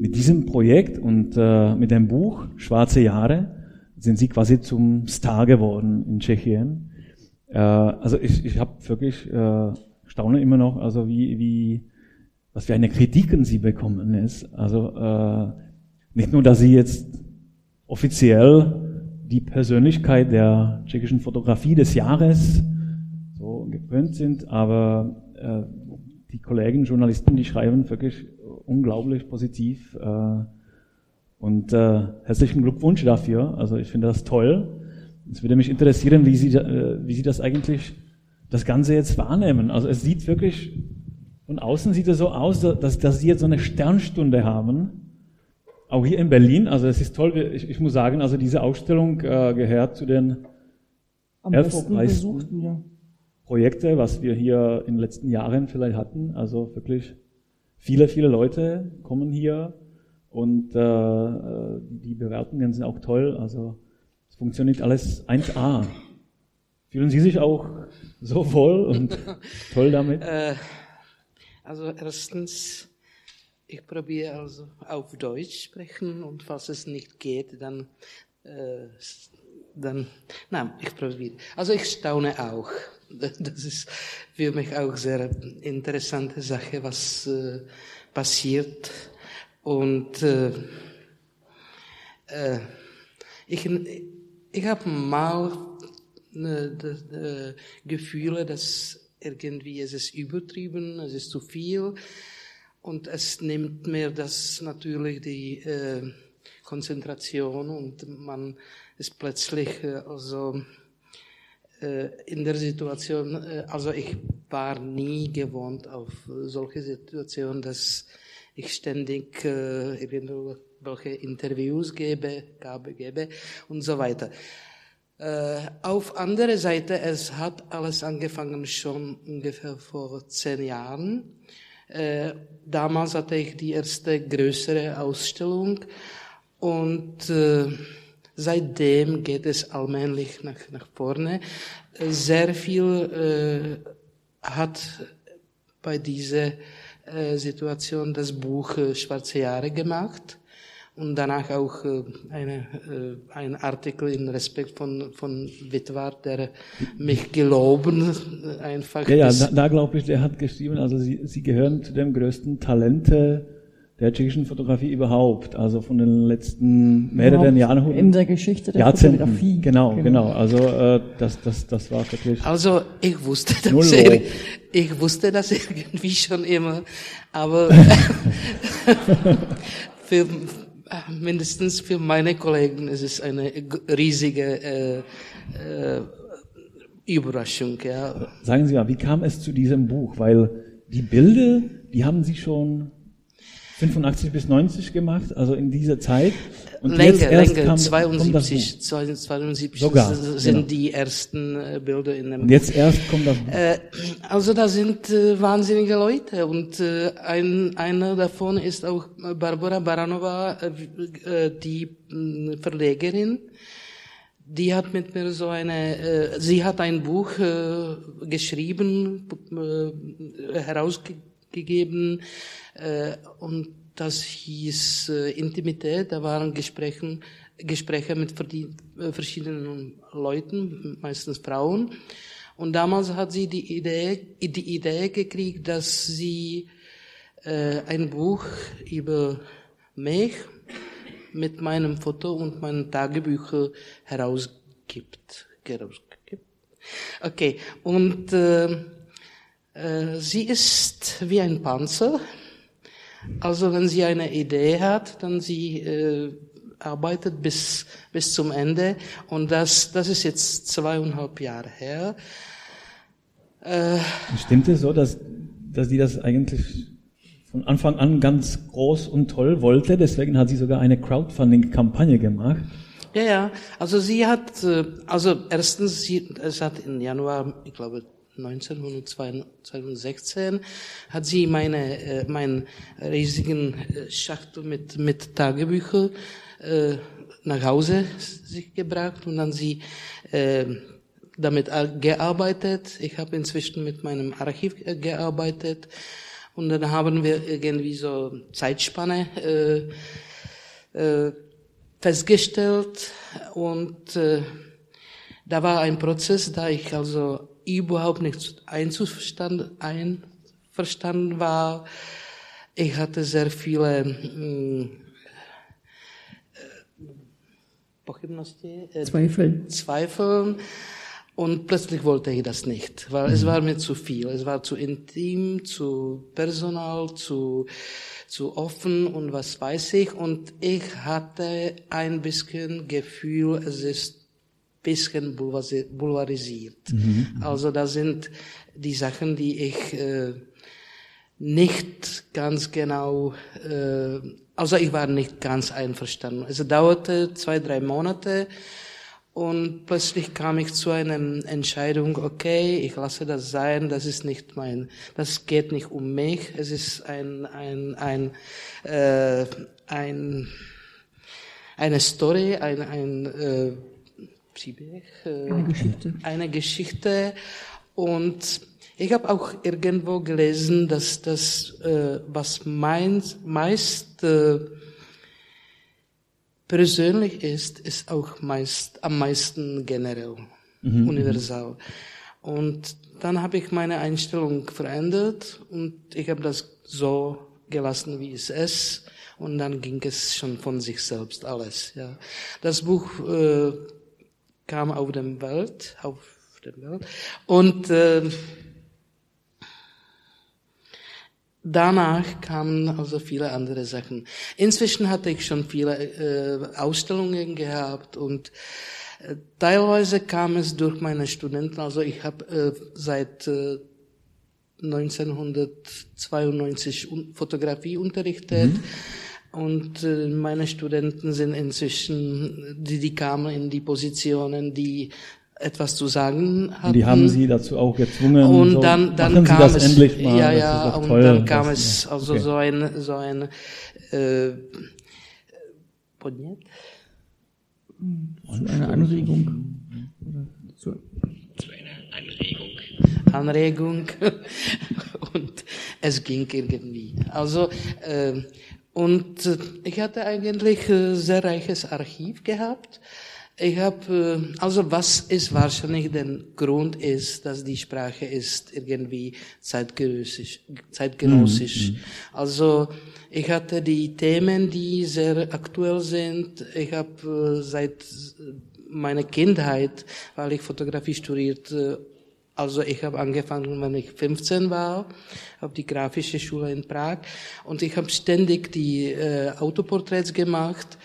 Mit diesem Projekt und äh, mit dem Buch Schwarze Jahre sind Sie quasi zum Star geworden in Tschechien. Äh, also ich, ich habe wirklich äh, staune immer noch, also wie, wie was für eine Kritiken Sie bekommen ist. Also äh, nicht nur, dass Sie jetzt offiziell die Persönlichkeit der tschechischen Fotografie des Jahres so gewöhnt sind, aber äh, die Kollegen, Journalisten, die schreiben wirklich unglaublich positiv. Äh, und äh, herzlichen Glückwunsch dafür. Also ich finde das toll. Es würde mich interessieren, wie Sie, äh, wie Sie das eigentlich, das Ganze jetzt wahrnehmen. Also es sieht wirklich, von außen sieht es so aus, dass, dass Sie jetzt so eine Sternstunde haben. Auch hier in Berlin. Also es ist toll. Ich, ich muss sagen, also diese Ausstellung äh, gehört zu den Am erfolgreichsten ja. Projekte, was wir hier in den letzten Jahren vielleicht hatten. Also wirklich viele, viele Leute kommen hier und äh, die Bewertungen sind auch toll. Also es funktioniert alles 1A. Fühlen Sie sich auch so wohl und toll damit? Äh, also erstens, ich probiere also auf Deutsch sprechen und falls es nicht geht, dann, äh, dann, nein, ich probiere. Also ich staune auch. Das ist für mich auch sehr interessante Sache, was äh, passiert und äh, äh, ich, ich habe mal äh, äh, Gefühle, dass irgendwie es ist übertrieben, es ist zu viel und es nimmt mir das natürlich die äh, Konzentration und man ist plötzlich äh, also äh, in der Situation, äh, also ich war nie gewohnt auf solche Situationen, dass ich ständig irgendwelche Interviews gebe, Gabe gebe und so weiter. Auf andere Seite, es hat alles angefangen schon ungefähr vor zehn Jahren. Damals hatte ich die erste größere Ausstellung und seitdem geht es allmählich nach, nach vorne. Sehr viel äh, hat bei dieser äh, Situation das Buch äh, Schwarze Jahre gemacht und danach auch äh, eine, äh, ein Artikel in Respekt von, von Witwer, der mich geloben äh, einfach. Ja, ja, da, da glaube ich, der hat geschrieben, also Sie, Sie gehören zu den größten Talente der tschechischen Fotografie überhaupt, also von den letzten mehreren Jahren. In der Geschichte der Jahrzehnten. Fotografie. Genau, genau. genau. Also äh, das, das, das war wirklich. Also ich wusste das, ich wusste das irgendwie schon immer, aber für, mindestens für meine Kollegen ist es eine riesige äh, äh, Überraschung. Ja. Sagen Sie mal, wie kam es zu diesem Buch? Weil die Bilder, die haben Sie schon 85 bis 90 gemacht, also in dieser Zeit. Und länger, länger, kam, 72, 72 Sogar, sind genau. die ersten äh, Bilder in dem Und jetzt erst kommt das Buch. Äh, also da sind äh, wahnsinnige Leute und ein, einer davon ist auch Barbara Baranova, die Verlegerin. Die hat mit mir so eine, sie hat ein Buch geschrieben, äh, herausgegeben, äh, und das hieß äh, Intimität. Da waren Gespräche, Gespräche mit äh, verschiedenen Leuten, meistens Frauen. Und damals hat sie die Idee, die Idee gekriegt, dass sie äh, ein Buch über mich mit meinem Foto und meinen Tagebüchern herausgibt. Okay, und äh, sie ist wie ein Panzer. Also wenn sie eine Idee hat, dann sie äh, arbeitet bis, bis zum Ende. Und das, das ist jetzt zweieinhalb Jahre her. Äh, Stimmt es so, dass, dass sie das eigentlich von Anfang an ganz groß und toll wollte? Deswegen hat sie sogar eine Crowdfunding-Kampagne gemacht. Ja, ja. Also sie hat, äh, also erstens, sie, es hat im Januar, ich glaube, 1916 hat sie meine, äh, meinen riesigen äh, Schachtel mit, mit Tagebüchern äh, nach Hause sich gebracht und dann sie äh, damit gearbeitet. Ich habe inzwischen mit meinem Archiv äh, gearbeitet Und dann haben wir irgendwie so Zeitspanne äh, äh, festgestellt und äh, da war ein Prozess, da ich also überhaupt nicht einverstanden war. Ich hatte sehr viele mh, äh, Zweifel. Zweifel. Und plötzlich wollte ich das nicht, weil es war mir zu viel. Es war zu intim, zu personal, zu, zu offen und was weiß ich. Und ich hatte ein bisschen Gefühl, es ist bisschen boulevardisiert. Mhm. Also da sind die Sachen, die ich äh, nicht ganz genau, äh, also ich war nicht ganz einverstanden. Es dauerte zwei, drei Monate und plötzlich kam ich zu einer Entscheidung, okay, ich lasse das sein, das ist nicht mein, das geht nicht um mich, es ist ein, ein, ein, äh, ein eine Story, ein, ein äh, Siebeck, äh, eine Geschichte. Eine Geschichte. Und ich habe auch irgendwo gelesen, dass das, äh, was mein, meist äh, persönlich ist, ist auch meist am meisten generell, mhm. universal. Und dann habe ich meine Einstellung verändert und ich habe das so gelassen, wie es ist. Und dann ging es schon von sich selbst alles. Ja. Das Buch äh, kam auf dem Welt, auf der Welt. Und äh, danach kamen also viele andere Sachen. Inzwischen hatte ich schon viele äh, Ausstellungen gehabt und äh, teilweise kam es durch meine Studenten. Also ich habe äh, seit äh, 1992 Fotografie unterrichtet. Mhm. Und äh, meine Studenten sind inzwischen, die, die kamen in die Positionen, die etwas zu sagen hatten. Die haben sie dazu auch gezwungen. Und so, dann, dann kam es, endlich mal, ja, ja, und toll, dann kam es also okay. so ein, so ein, äh, Bonnet? Eine Anregung. Zu einer Anregung. Anregung. und es ging irgendwie. Also, äh, und äh, ich hatte eigentlich ein äh, sehr reiches Archiv gehabt. Ich habe, äh, also was ist wahrscheinlich der Grund ist, dass die Sprache ist irgendwie zeitgenössisch. zeitgenössisch. Mhm. Also ich hatte die Themen, die sehr aktuell sind. Ich habe seit meiner Kindheit, weil ich Fotografie studiert also ich habe angefangen, wenn ich 15 war, auf die grafische Schule in Prag und ich habe ständig die äh, Autoporträts gemacht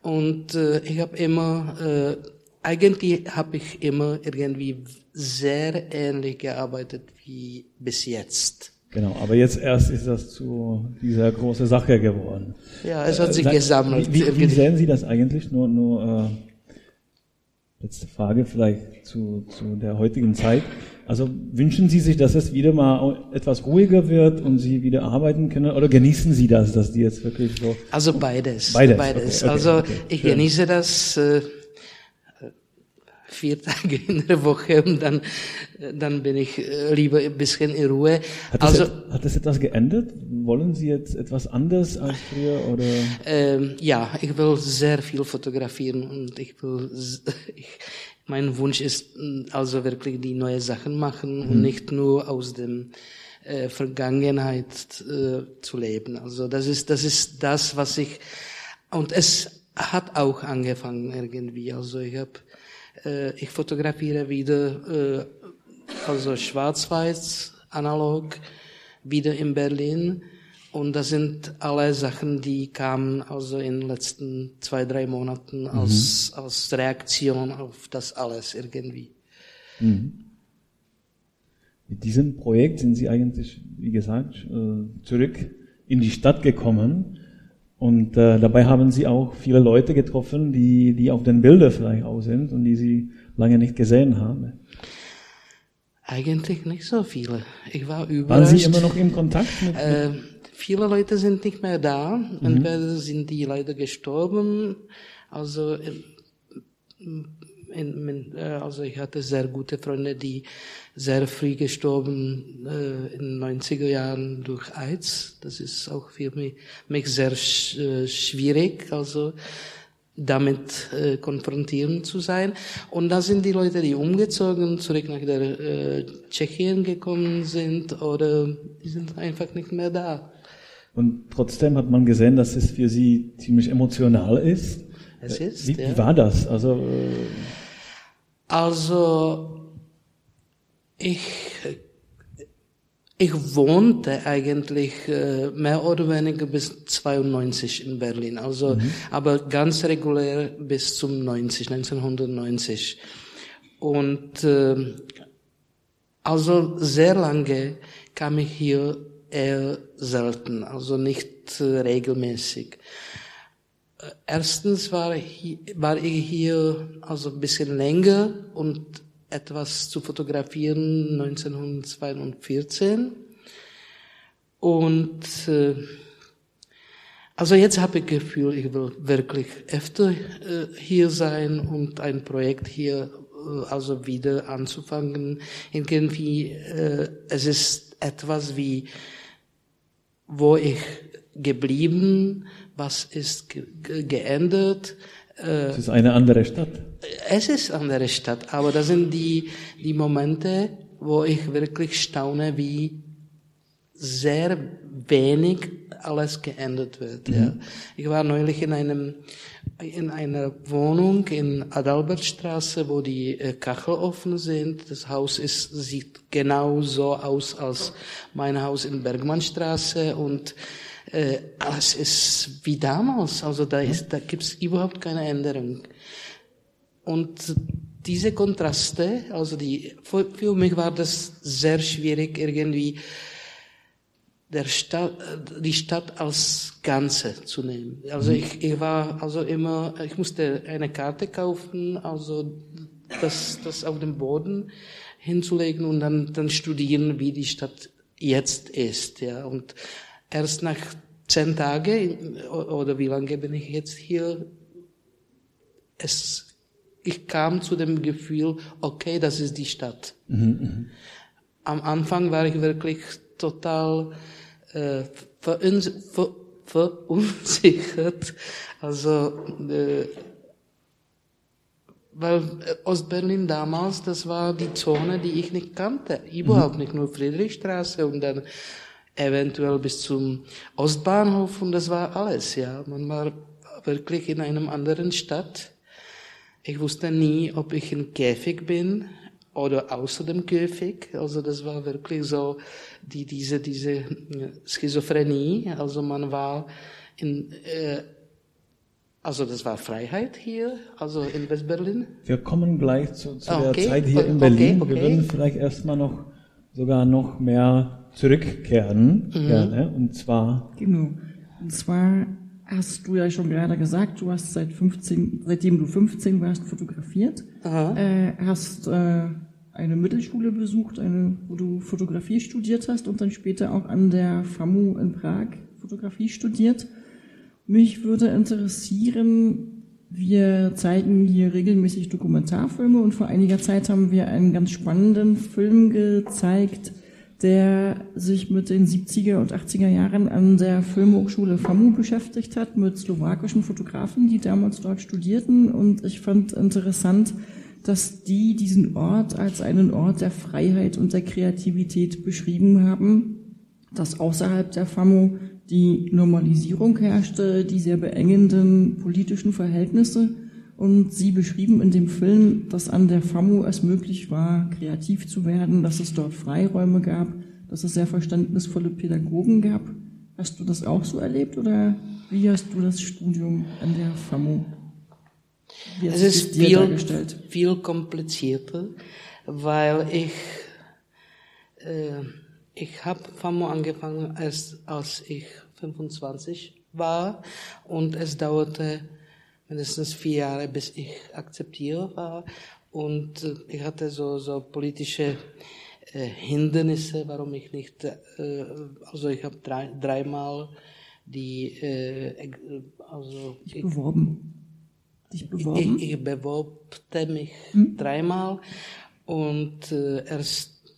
und äh, ich habe immer, äh, eigentlich habe ich immer irgendwie sehr ähnlich gearbeitet wie bis jetzt. Genau, aber jetzt erst ist das zu dieser großen Sache geworden. Ja, es hat sich äh, gesammelt. Wie, wie, sehen Sie das eigentlich? Nur, nur äh, letzte Frage vielleicht zu, zu der heutigen Zeit. Also wünschen Sie sich, dass es wieder mal etwas ruhiger wird und Sie wieder arbeiten können oder genießen Sie das, dass die jetzt wirklich so? Also beides. Beides. beides. Okay, okay, also okay, ich genieße das äh, vier Tage in der Woche und dann dann bin ich äh, lieber ein bisschen in Ruhe. Hat das, also, hat das etwas geändert? Wollen Sie jetzt etwas anders als früher oder? Ähm, ja, ich will sehr viel fotografieren und ich will ich, mein Wunsch ist mm, also wirklich die neue Sachen machen mhm. und nicht nur aus dem äh, Vergangenheit äh, zu leben. Also das ist das ist das, was ich und es hat auch angefangen irgendwie. Also ich habe äh, ich fotografiere wieder äh, also schwarz-weiß analog wieder in Berlin und das sind alle Sachen, die kamen also in den letzten zwei, drei Monaten als, mhm. als Reaktion auf das alles irgendwie. Mhm. Mit diesem Projekt sind Sie eigentlich, wie gesagt, äh, zurück in die Stadt gekommen. Und äh, dabei haben Sie auch viele Leute getroffen, die, die auf den Bildern vielleicht auch sind und die Sie lange nicht gesehen haben. Eigentlich nicht so viele. Ich war überrascht. Waren Sie immer noch im Kontakt mit? Äh, viele Leute sind nicht mehr da. Mhm. Entweder sind die leider gestorben. Also, in, äh, also ich hatte sehr gute Freunde, die sehr früh gestorben äh, in den 90er Jahren durch AIDS. Das ist auch für mich, mich sehr sch äh, schwierig, also damit äh, konfrontieren zu sein. Und da sind die Leute, die umgezogen, zurück nach der äh, Tschechien gekommen sind oder die sind einfach nicht mehr da. Und trotzdem hat man gesehen, dass es für Sie ziemlich emotional ist. Es ist, wie, ja. war das? Also, äh, Also, ich, ich wohnte eigentlich äh, mehr oder weniger bis 92 in Berlin, also, aber ganz regulär bis zum 90, 1990. Und, äh, also sehr lange kam ich hier eher selten, also nicht äh, regelmäßig. Äh, Erstens war, ich, war ich hier also ein bisschen länger und etwas zu fotografieren 1942. Und äh, also jetzt habe ich das Gefühl, ich will wirklich öfter hier sein und ein Projekt hier also wieder anzufangen. Irgendwie, es ist etwas wie, wo ich geblieben, was ist ge ge geändert. Äh, es ist eine andere Stadt. es ist eine andere Stadt, aber das sind die, die Momente, wo ich wirklich staune, wie sehr wenig alles geändert wird. Ja. Ich war neulich in einem in einer Wohnung in Adalbertstraße, wo die äh, Kachelofen sind. Das Haus ist, sieht genau so aus als mein Haus in Bergmannstraße und äh, alles ist wie damals. Also da ist, da gibt's überhaupt keine Änderung. Und diese Kontraste, also die, für, für mich war das sehr schwierig irgendwie, der Stadt, die Stadt als Ganze zu nehmen. Also ich, ich war also immer, ich musste eine Karte kaufen, also das, das auf dem Boden hinzulegen und dann, dann studieren, wie die Stadt jetzt ist, ja. Und erst nach zehn Tagen, oder wie lange bin ich jetzt hier, es, ich kam zu dem Gefühl, okay, das ist die Stadt. Am Anfang war ich wirklich total äh, veruns ver verunsichert. Also, äh, weil äh, Ostberlin damals, das war die Zone, die ich nicht kannte. Überhaupt nicht, nur Friedrichstraße und dann eventuell bis zum Ostbahnhof und das war alles, ja. Man war wirklich in einem anderen Stadt. Ich wusste nie, ob ich in Käfig bin oder außer dem Käfig. Also das war wirklich so die, diese, diese Schizophrenie. Also man war in, äh, also das war Freiheit hier, also in Westberlin. Wir kommen gleich zu, zu der Okay, Zeit hier okay, in Berlin. okay. Wir würden vielleicht erstmal noch sogar noch mehr zurückkehren, Mhm. gerne. Und zwar Genau. Und zwar hast du ja schon gerade gesagt, du hast seit 15, seitdem du 15 warst, fotografiert. Aha. Äh, hast äh, eine Mittelschule besucht, eine, wo du Fotografie studiert hast und dann später auch an der FAMU in Prag Fotografie studiert. Mich würde interessieren, wir zeigen hier regelmäßig Dokumentarfilme und vor einiger Zeit haben wir einen ganz spannenden Film gezeigt, der sich mit den 70er und 80er Jahren an der Filmhochschule FAMU beschäftigt hat, mit slowakischen Fotografen, die damals dort studierten. Und ich fand interessant, dass die diesen Ort als einen Ort der Freiheit und der Kreativität beschrieben haben, dass außerhalb der FAMU die Normalisierung herrschte, die sehr beengenden politischen Verhältnisse. Und sie beschrieben in dem Film, dass an der FAMU es möglich war, kreativ zu werden, dass es dort Freiräume gab, dass es sehr verständnisvolle Pädagogen gab. Hast du das auch so erlebt oder wie hast du das Studium an der FAMU? Hat Es ist viel, viel komplizierter, weil ich, äh, ich habe FAMO angefangen, erst als ich 25 war und es dauerte mindestens vier Jahre, bis ich akzeptiert war und äh, ich hatte so, so politische äh, Hindernisse, warum ich nicht, äh, also ich habe drei, dreimal die, äh, also Dich beworben. Dich beworben? ich, ich beworbte mich dreimal und äh, erst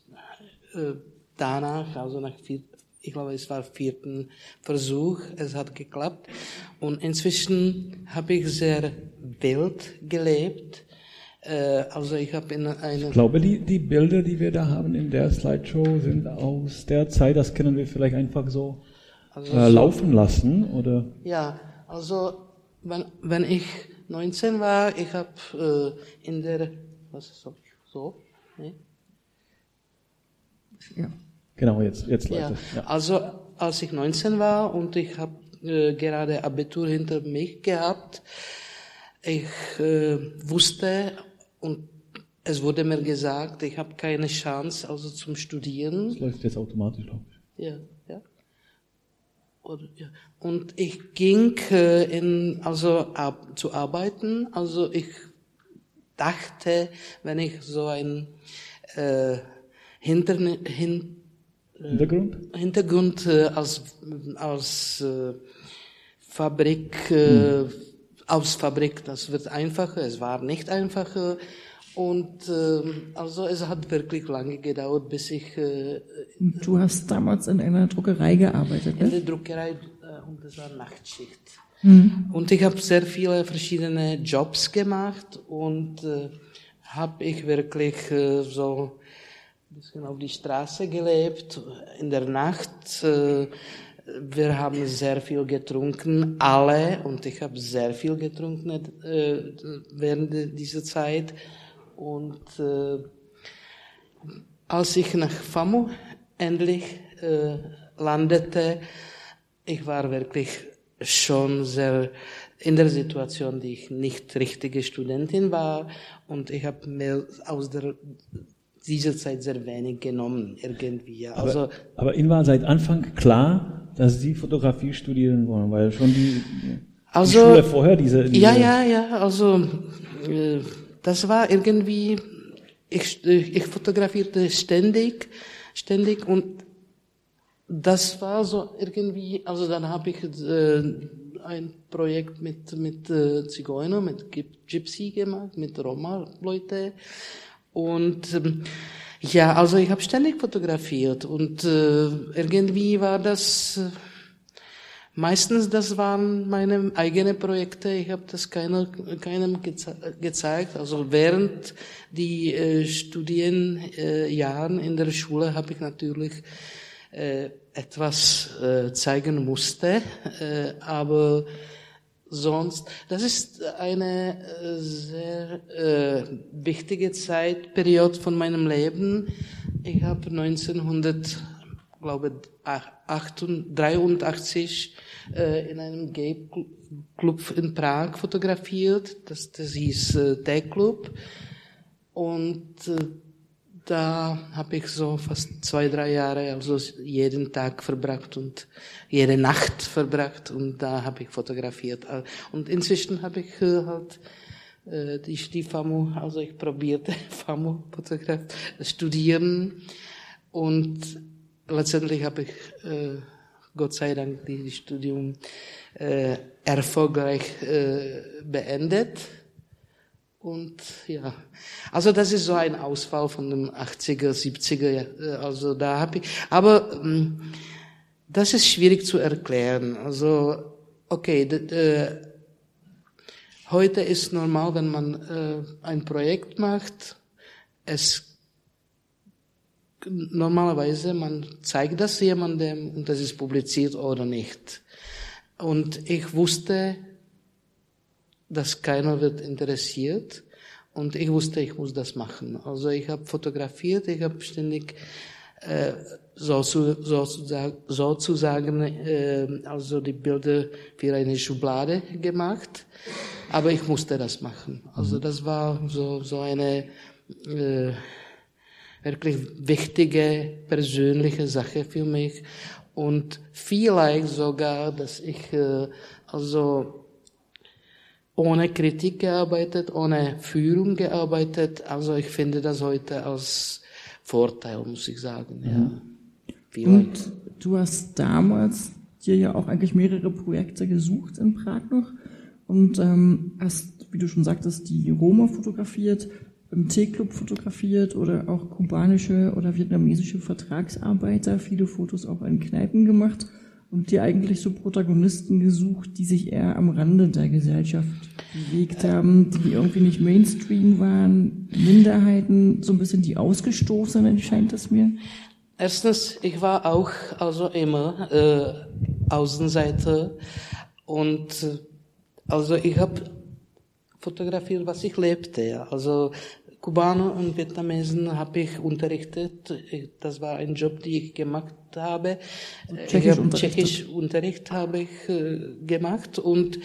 äh, danach, also nach vier, ich glaube, es war vierten Versuch, es hat geklappt. Und inzwischen habe ich sehr wild gelebt. Äh, also ich habe in einer... Ich glaube, die, die Bilder, die wir da haben in der Slideshow, sind aus der Zeit, das können wir vielleicht einfach so, also äh, laufen lassen, oder? Ja, also wenn, wenn ich 19 war, ich habe äh, in der, was ist so, so nee? ja. Genau, jetzt, jetzt läuft ja. es. Ja. Also als ich 19 war und ich habe äh, gerade Abitur hinter mich gehabt, ich äh, wusste und es wurde mir gesagt, ich habe keine Chance also zum Studieren. Das läuft jetzt automatisch, glaube ich. Ja, ja. Oder, ja. Und ich ging äh, in, also ab, zu arbeiten. Also ich dachte, wenn ich so ein äh, Hinterne, hin, äh, Hintergrund, Hintergrund äh, als als äh, Fabrik äh, hm. aus Fabrik, das wird einfacher. Es war nicht einfacher. Und äh, also es hat wirklich lange gedauert, bis ich. Äh, du hast damals in einer Druckerei gearbeitet, ne? In der Druckerei äh, und das war Nachtschicht. Mhm. Und ich habe sehr viele verschiedene Jobs gemacht und äh, habe ich wirklich äh, so ein bisschen auf die Straße gelebt in der Nacht. Äh, wir haben sehr viel getrunken, alle, und ich habe sehr viel getrunken äh, während dieser Zeit. Und äh, als ich nach FAMU endlich landete, ich war wirklich schon sehr in der Situation, die ich nicht richtige Studentin war und ich habe mir aus der dieser Zeit sehr wenig genommen irgendwie. Also, aber, aber Ihnen war seit Anfang klar, dass Sie Fotografie studieren wollen, weil schon die, also, die Schule vorher diese, diese ja ja ja also äh, das war irgendwie, ich, ich fotografierte ständig, ständig und das war so irgendwie, also dann habe ich äh, ein Projekt mit, mit äh, Zigeuner, mit Gypsy gemacht, mit Roma-Leute und ähm, ja, also ich habe ständig fotografiert und äh, irgendwie war das... Äh, Meistens das waren meine eigenen Projekte. Ich habe das keiner, keinem geze gezeigt. Also während die äh, Studienjahren in der Schule habe ich natürlich äh, etwas äh, zeigen musste, äh, aber sonst, das ist eine äh, sehr äh, wichtige Zeitperiode von meinem Leben. Ich habe 1900 glaube 83 äh, in einem Gay Club in Prag fotografiert. Das, das hieß äh, Tag Club. Und äh, da habe ich so fast zwei, drei Jahre, also jeden Tag verbracht und jede Nacht verbracht und da habe ich fotografiert. Und inzwischen habe ich äh, halt äh, die, die FAMU, also ich probierte FAMU Fotograf studieren und letztendlich habe ich, äh, Gott sei Dank, dieses Studium äh, erfolgreich äh, beendet. Und ja, also das ist so ein Ausfall von den 80er, 70er, äh, also da habe ich, aber ähm, das ist schwierig zu erklären. Also, okay, äh, heute ist normal, wenn man äh, ein Projekt macht, es normalerweise, man zeigt das jemandem und das ist publiziert oder nicht. Und ich wusste, dass keiner wird interessiert und ich wusste, ich muss das machen. Also ich habe fotografiert, ich habe ständig äh, sozusagen, sozusagen äh, also die Bilder für eine Schublade gemacht, aber ich musste das machen. Also das war so so eine äh, wirklich wichtige persönliche Sache für mich und vielleicht sogar, dass ich äh, also ohne Kritik gearbeitet, ohne Führung gearbeitet. Also ich finde das heute als Vorteil, muss ich sagen. Ja. Und du hast damals dir ja auch eigentlich mehrere Projekte gesucht in Prag noch und ähm, hast, wie du schon sagtest, die Roma fotografiert, im T-Club fotografiert oder auch kubanische oder vietnamesische Vertragsarbeiter, viele Fotos auch in Kneipen gemacht und dir eigentlich so Protagonisten gesucht, die sich eher am Rande der Gesellschaft bewegt haben, die irgendwie nicht Mainstream waren, Minderheiten, so ein bisschen die Ausgestoßenen, scheint es mir. Erstens, ich war auch also immer äh, Außenseiter und äh, also ich habe fotografiert, was ich lebte. Ja. Also Kubaner und Vietnamesen habe ich unterrichtet. Das war ein Job, den ich gemacht habe. Tschechisch, ich Tschechisch Unterricht habe ich äh, gemacht und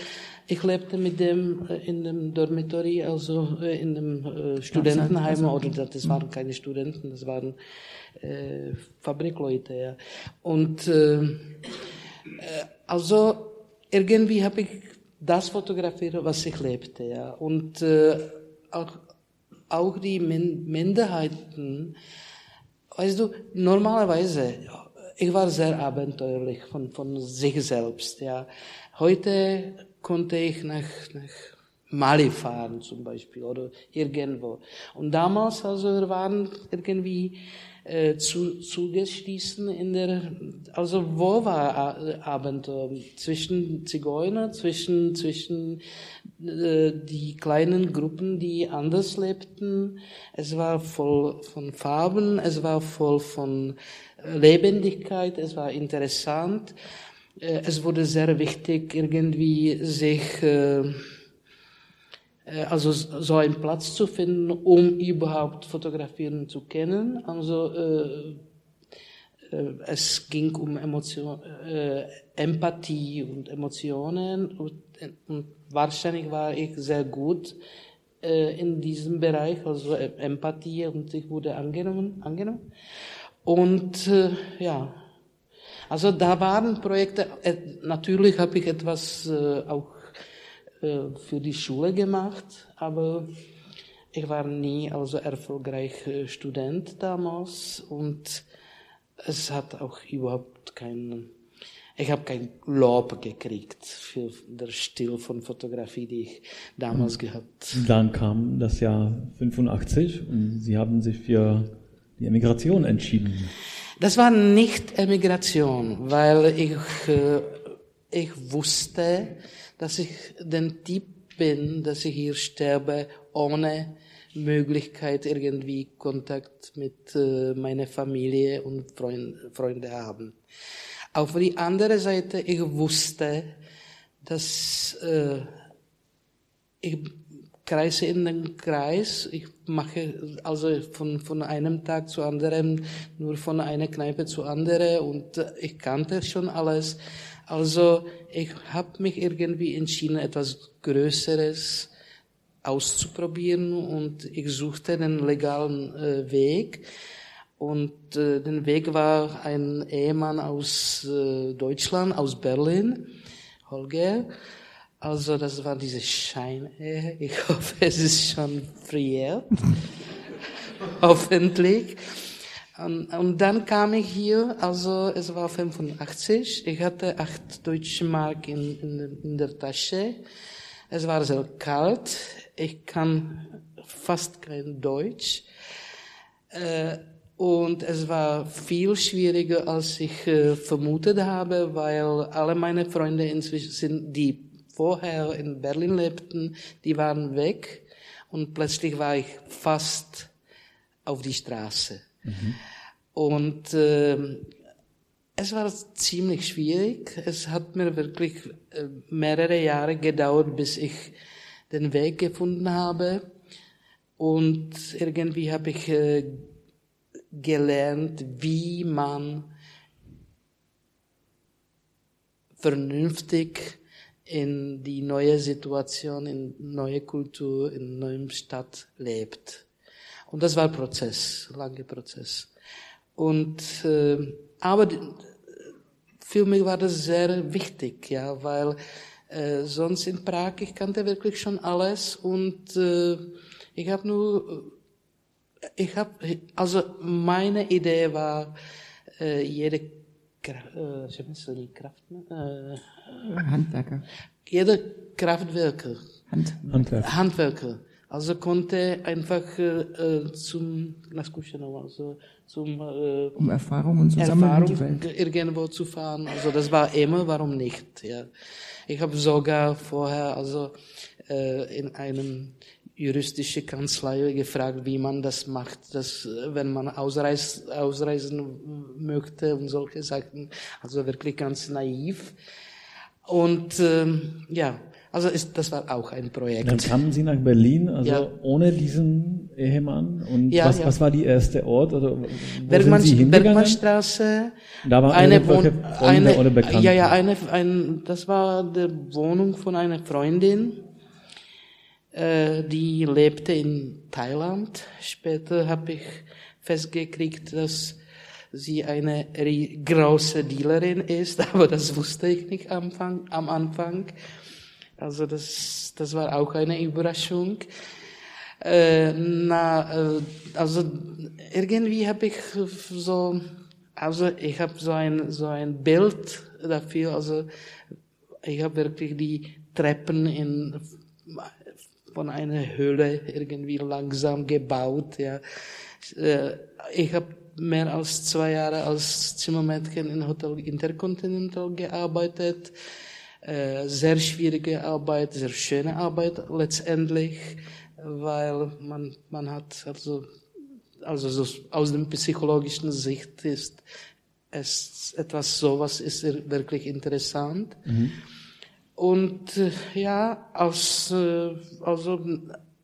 ich lebte mit dem äh, in dem Dormitory, also äh, in dem äh, Studentenheim, oder das waren keine Studenten, das waren äh, Fabrikleute. Ja. Und äh, äh also irgendwie habe ich das fotografiert, was ich lebte. Ja. Und äh, auch auch die Minderheiten, weißt du, normalerweise, ich war sehr abenteuerlich von, von sich selbst, ja. Heute konnte ich nach, nach Mali fahren zum Beispiel oder irgendwo. Und damals also wir waren irgendwie äh, zu, zugeschließen in der, also wo war Abenteuer? Zwischen Zigeuner, zwischen, zwischen äh, die kleinen Gruppen, die anders lebten. Es war voll von Farben, es war voll von Lebendigkeit, es war interessant. Äh, es wurde sehr wichtig, irgendwie sich äh, äh, also so einen Platz zu finden, um überhaupt fotografieren zu können. Also äh, äh, es ging um Emotion, äh, Empathie und Emotionen und, und, wahrscheinlich war ich sehr gut äh, in diesem Bereich, also äh, Empathie und ich wurde angenommen. angenommen. Und äh, ja, also da waren Projekte, äh, natürlich habe ich etwas äh, auch äh, für die Schule gemacht, aber ich war nie also erfolgreich Student damals und es hat auch überhaupt keinen, ich habe kein Lob gekriegt für den Stil von Fotografie, die ich damals und gehabt. Dann kam das Jahr 85 und Sie haben sich für die Emigration entschieden. Das war nicht Emigration, weil ich, äh, ich wusste, dass ich den Typ bin, dass ich hier sterbe, ohne Möglichkeit irgendwie Kontakt mit äh, meiner Familie und Freund, Freunde haben. Auf die andere Seite, ich wusste, dass äh, ich kreise in den Kreis, ich mache also von, von einem Tag zu anderem, nur von einer Kneipe zu andere und äh, ich kannte schon alles. Also ich habe mich irgendwie entschieden, etwas Größeres auszuprobieren und ich suchte den legalen äh, Weg. Und äh, der Weg war ein Ehemann aus äh, Deutschland, aus Berlin, Holger. Also das war diese Scheinehe. Ich hoffe, es ist schon friert. Hoffentlich. Und, und dann kam ich hier, also es war 85, ich hatte acht deutsche Mark in, in, in der Tasche. Es war sehr kalt, ich kann fast kein Deutsch. Äh, und es war viel schwieriger, als ich äh, vermutet habe, weil alle meine Freunde inzwischen sind, die vorher in Berlin lebten, die waren weg. Und plötzlich war ich fast auf die Straße. Mhm. Und äh, es war ziemlich schwierig. Es hat mir wirklich äh, mehrere Jahre gedauert, bis ich den Weg gefunden habe. Und irgendwie habe ich äh, gelernt, wie man vernünftig in die neue Situation, in neue Kultur, in neuem Stadt lebt. Und das war ein Prozess, langer Prozess. Und äh, aber für mich war das sehr wichtig, ja, weil äh, sonst in Prag ich kannte wirklich schon alles und äh, ich habe nur ich habe also meine Idee war äh, jede äh, Kraft, äh, Handwerker. Jeder Kraftwerker, Hand. Handwerker. Handwerker Also konnte einfach äh, zum, also zum äh, um Erfahrung die Welt. irgendwo zu fahren. Also das war immer, warum nicht? Ja. Ich habe sogar vorher also äh, in einem juristische Kanzlei gefragt, wie man das macht, dass, wenn man ausreis, ausreisen möchte und solche Sachen. Also wirklich ganz naiv. Und ähm, ja, also ist, das war auch ein Projekt. Dann kamen Sie nach Berlin, also ja. ohne diesen Ehemann. Und ja, was, ja. was war die erste Ort? Oder wo Bergmann, sind Sie Bergmannstraße. Da war eine, Freunde eine, oder Bekannte. Ja, ja, eine, ein, das war die Wohnung von einer Freundin. Äh, die lebte in Thailand. Später habe ich festgekriegt, dass sie eine große Dealerin ist, aber das wusste ich nicht am Anfang. Am Anfang. Also das, das war auch eine Überraschung. Äh, na, äh, also irgendwie habe ich so, also ich habe so ein so ein Bild dafür. Also ich habe wirklich die Treppen in von einer Höhle irgendwie langsam gebaut. Ja, äh, ich habe mehr als zwei Jahre als Zimmermädchen in Hotel Intercontinental gearbeitet. Äh, sehr schwierige Arbeit, sehr schöne Arbeit letztendlich, weil man, man hat also, also so aus dem psychologischen Sicht ist es etwas sowas ist wirklich interessant. Mhm. Und äh, ja, aus, äh, also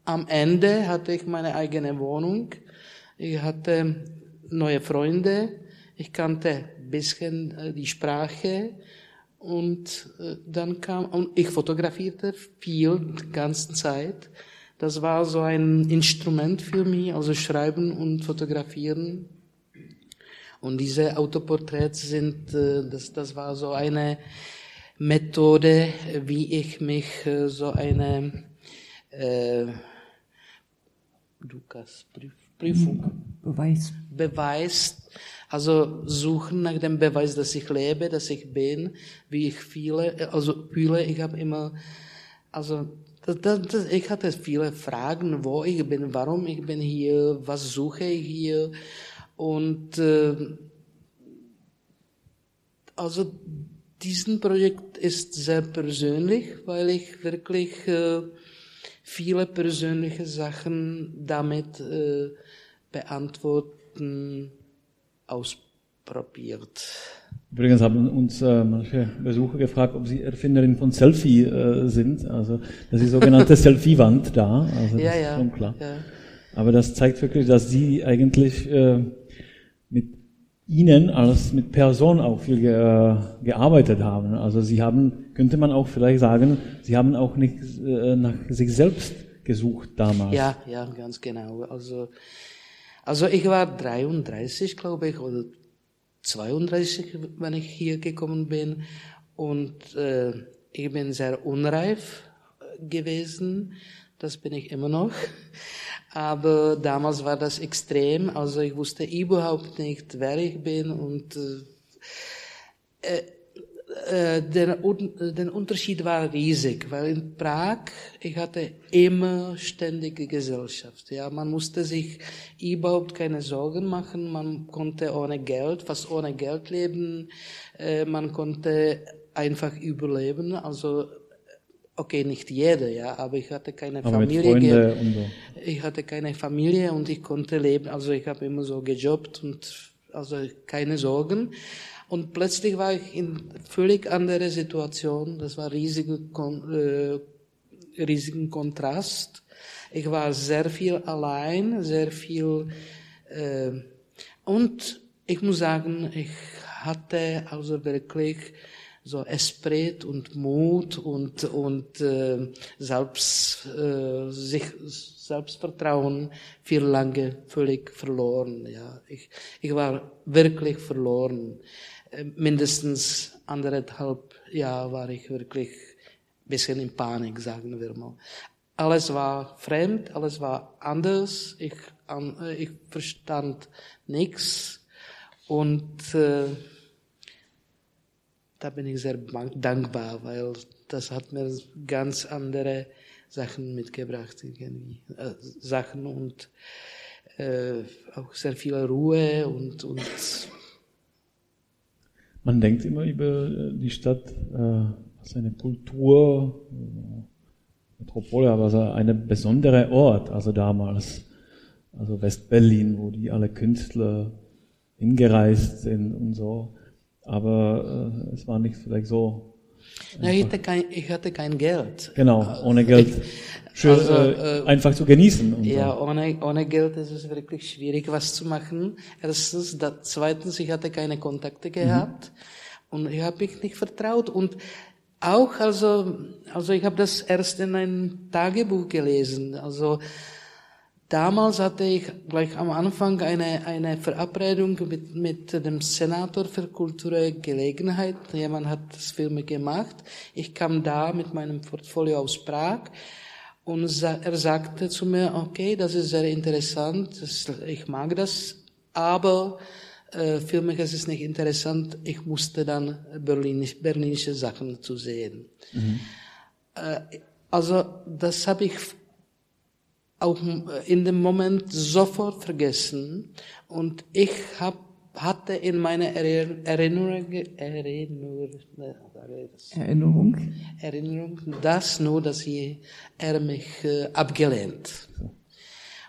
am Ende hatte ich meine eigene Wohnung. Ich hatte neue Freunde. Ich kannte ein bisschen die Sprache. Und äh, dann kam, und ich fotografierte viel, die ganze Zeit. Das war so ein Instrument für mich, also Schreiben und Fotografieren. Und diese Autoporträts sind, äh, das, das war so eine Methode, wie ich mich äh, so eine äh, Lukas Prüfung Beweis Beweis also suchen nach dem Beweis, dass ich lebe, dass ich bin, wie ich fühle. Also fühle, ich habe immer, also das, das, das, ich hatte viele Fragen, wo ich bin, warum ich bin hier, was suche ich hier. Und äh, also diesen Projekt ist sehr persönlich, weil ich wirklich äh, viele persönliche Sachen damit äh, beantworten ausprobiert. Übrigens haben uns äh, manche Besucher gefragt, ob sie Erfinderin von Selfie äh, sind. Also das ist die sogenannte Selfie-Wand da. Also das ja, ist schon klar. Ja. Aber das zeigt wirklich, dass Sie eigentlich äh, mit Ihnen als mit Person auch viel ge, äh, gearbeitet haben. Also Sie haben, könnte man auch vielleicht sagen, Sie haben auch nicht äh, nach sich selbst gesucht damals. Ja, ja, ganz genau. Also also ich war 33, glaube ich, oder 32, wenn ich hier gekommen bin. Und äh, ich bin sehr unreif gewesen. Das bin ich immer noch. Aber damals war das extrem. Also ich wusste überhaupt nicht, wer ich bin. Und äh, äh äh, der, der Unterschied war riesig, weil in Prag, ich hatte immer ständige Gesellschaft. Ja, man musste sich überhaupt keine Sorgen machen. Man konnte ohne Geld, fast ohne Geld leben. Äh, man konnte einfach überleben. Also, okay, nicht jeder, ja, aber ich hatte keine aber Familie. So. Ich hatte keine Familie und ich konnte leben. Also ich habe immer so gejobbt und also keine Sorgen. Und plötzlich war ich in völlig andere Situation. Das war riesige, äh, riesigen Kontrast. Ich war sehr viel allein, sehr viel, äh, und ich muss sagen, ich hatte also wirklich so Esprit und Mut und, und äh, Selbst, äh, sich, Selbstvertrauen viel lange völlig verloren. Ja, ich, ich war wirklich verloren. Äh, mindestens anderthalb Jahre war ich wirklich ein bisschen in Panik, sagen wir mal. Alles war fremd, alles war anders, ich, äh, ich verstand nichts und äh, da bin ich sehr dankbar, weil das hat mir ganz andere Sachen mitgebracht, irgendwie. Äh, Sachen und äh, auch sehr viel Ruhe und, und man denkt immer über äh, die Stadt äh, als eine Kultur, äh, Metropole, aber als eine besondere Ort, also damals, also Westberlin, wo die alle Künstler hingereist sind und so. Aber es war nicht vielleicht so. Na, ich, hatte kein, ich hatte kein Geld. Genau, ohne Geld. Schön, also, äh, äh, einfach zu genießen. ja, so. ohne, ohne Geld ist es wirklich schwierig, was zu machen. Erstens, da, zweitens, ich hatte keine Kontakte gehabt mhm. und ich habe mich nicht vertraut und auch, also, also ich habe das erst in einem Tagebuch gelesen. Also damals hatte ich gleich am Anfang eine, eine Verabredung mit, mit dem Senator für kulturelle Gelegenheit. Jemand hat das Film gemacht. Ich kam da mit meinem Portfolio aus Prag. Und er sagte zu mir, okay, das ist sehr interessant, ich mag das, aber äh, für mich ist es nicht interessant, ich musste dann berlinisch, berlinische Sachen zu sehen. Mhm. Äh, also das habe ich auch in dem Moment sofort vergessen und ich habe hatte in meiner Erinnerung, Erinnerung, Erinnerung, Erinnerung das nur, dass er mich äh, abgelehnt.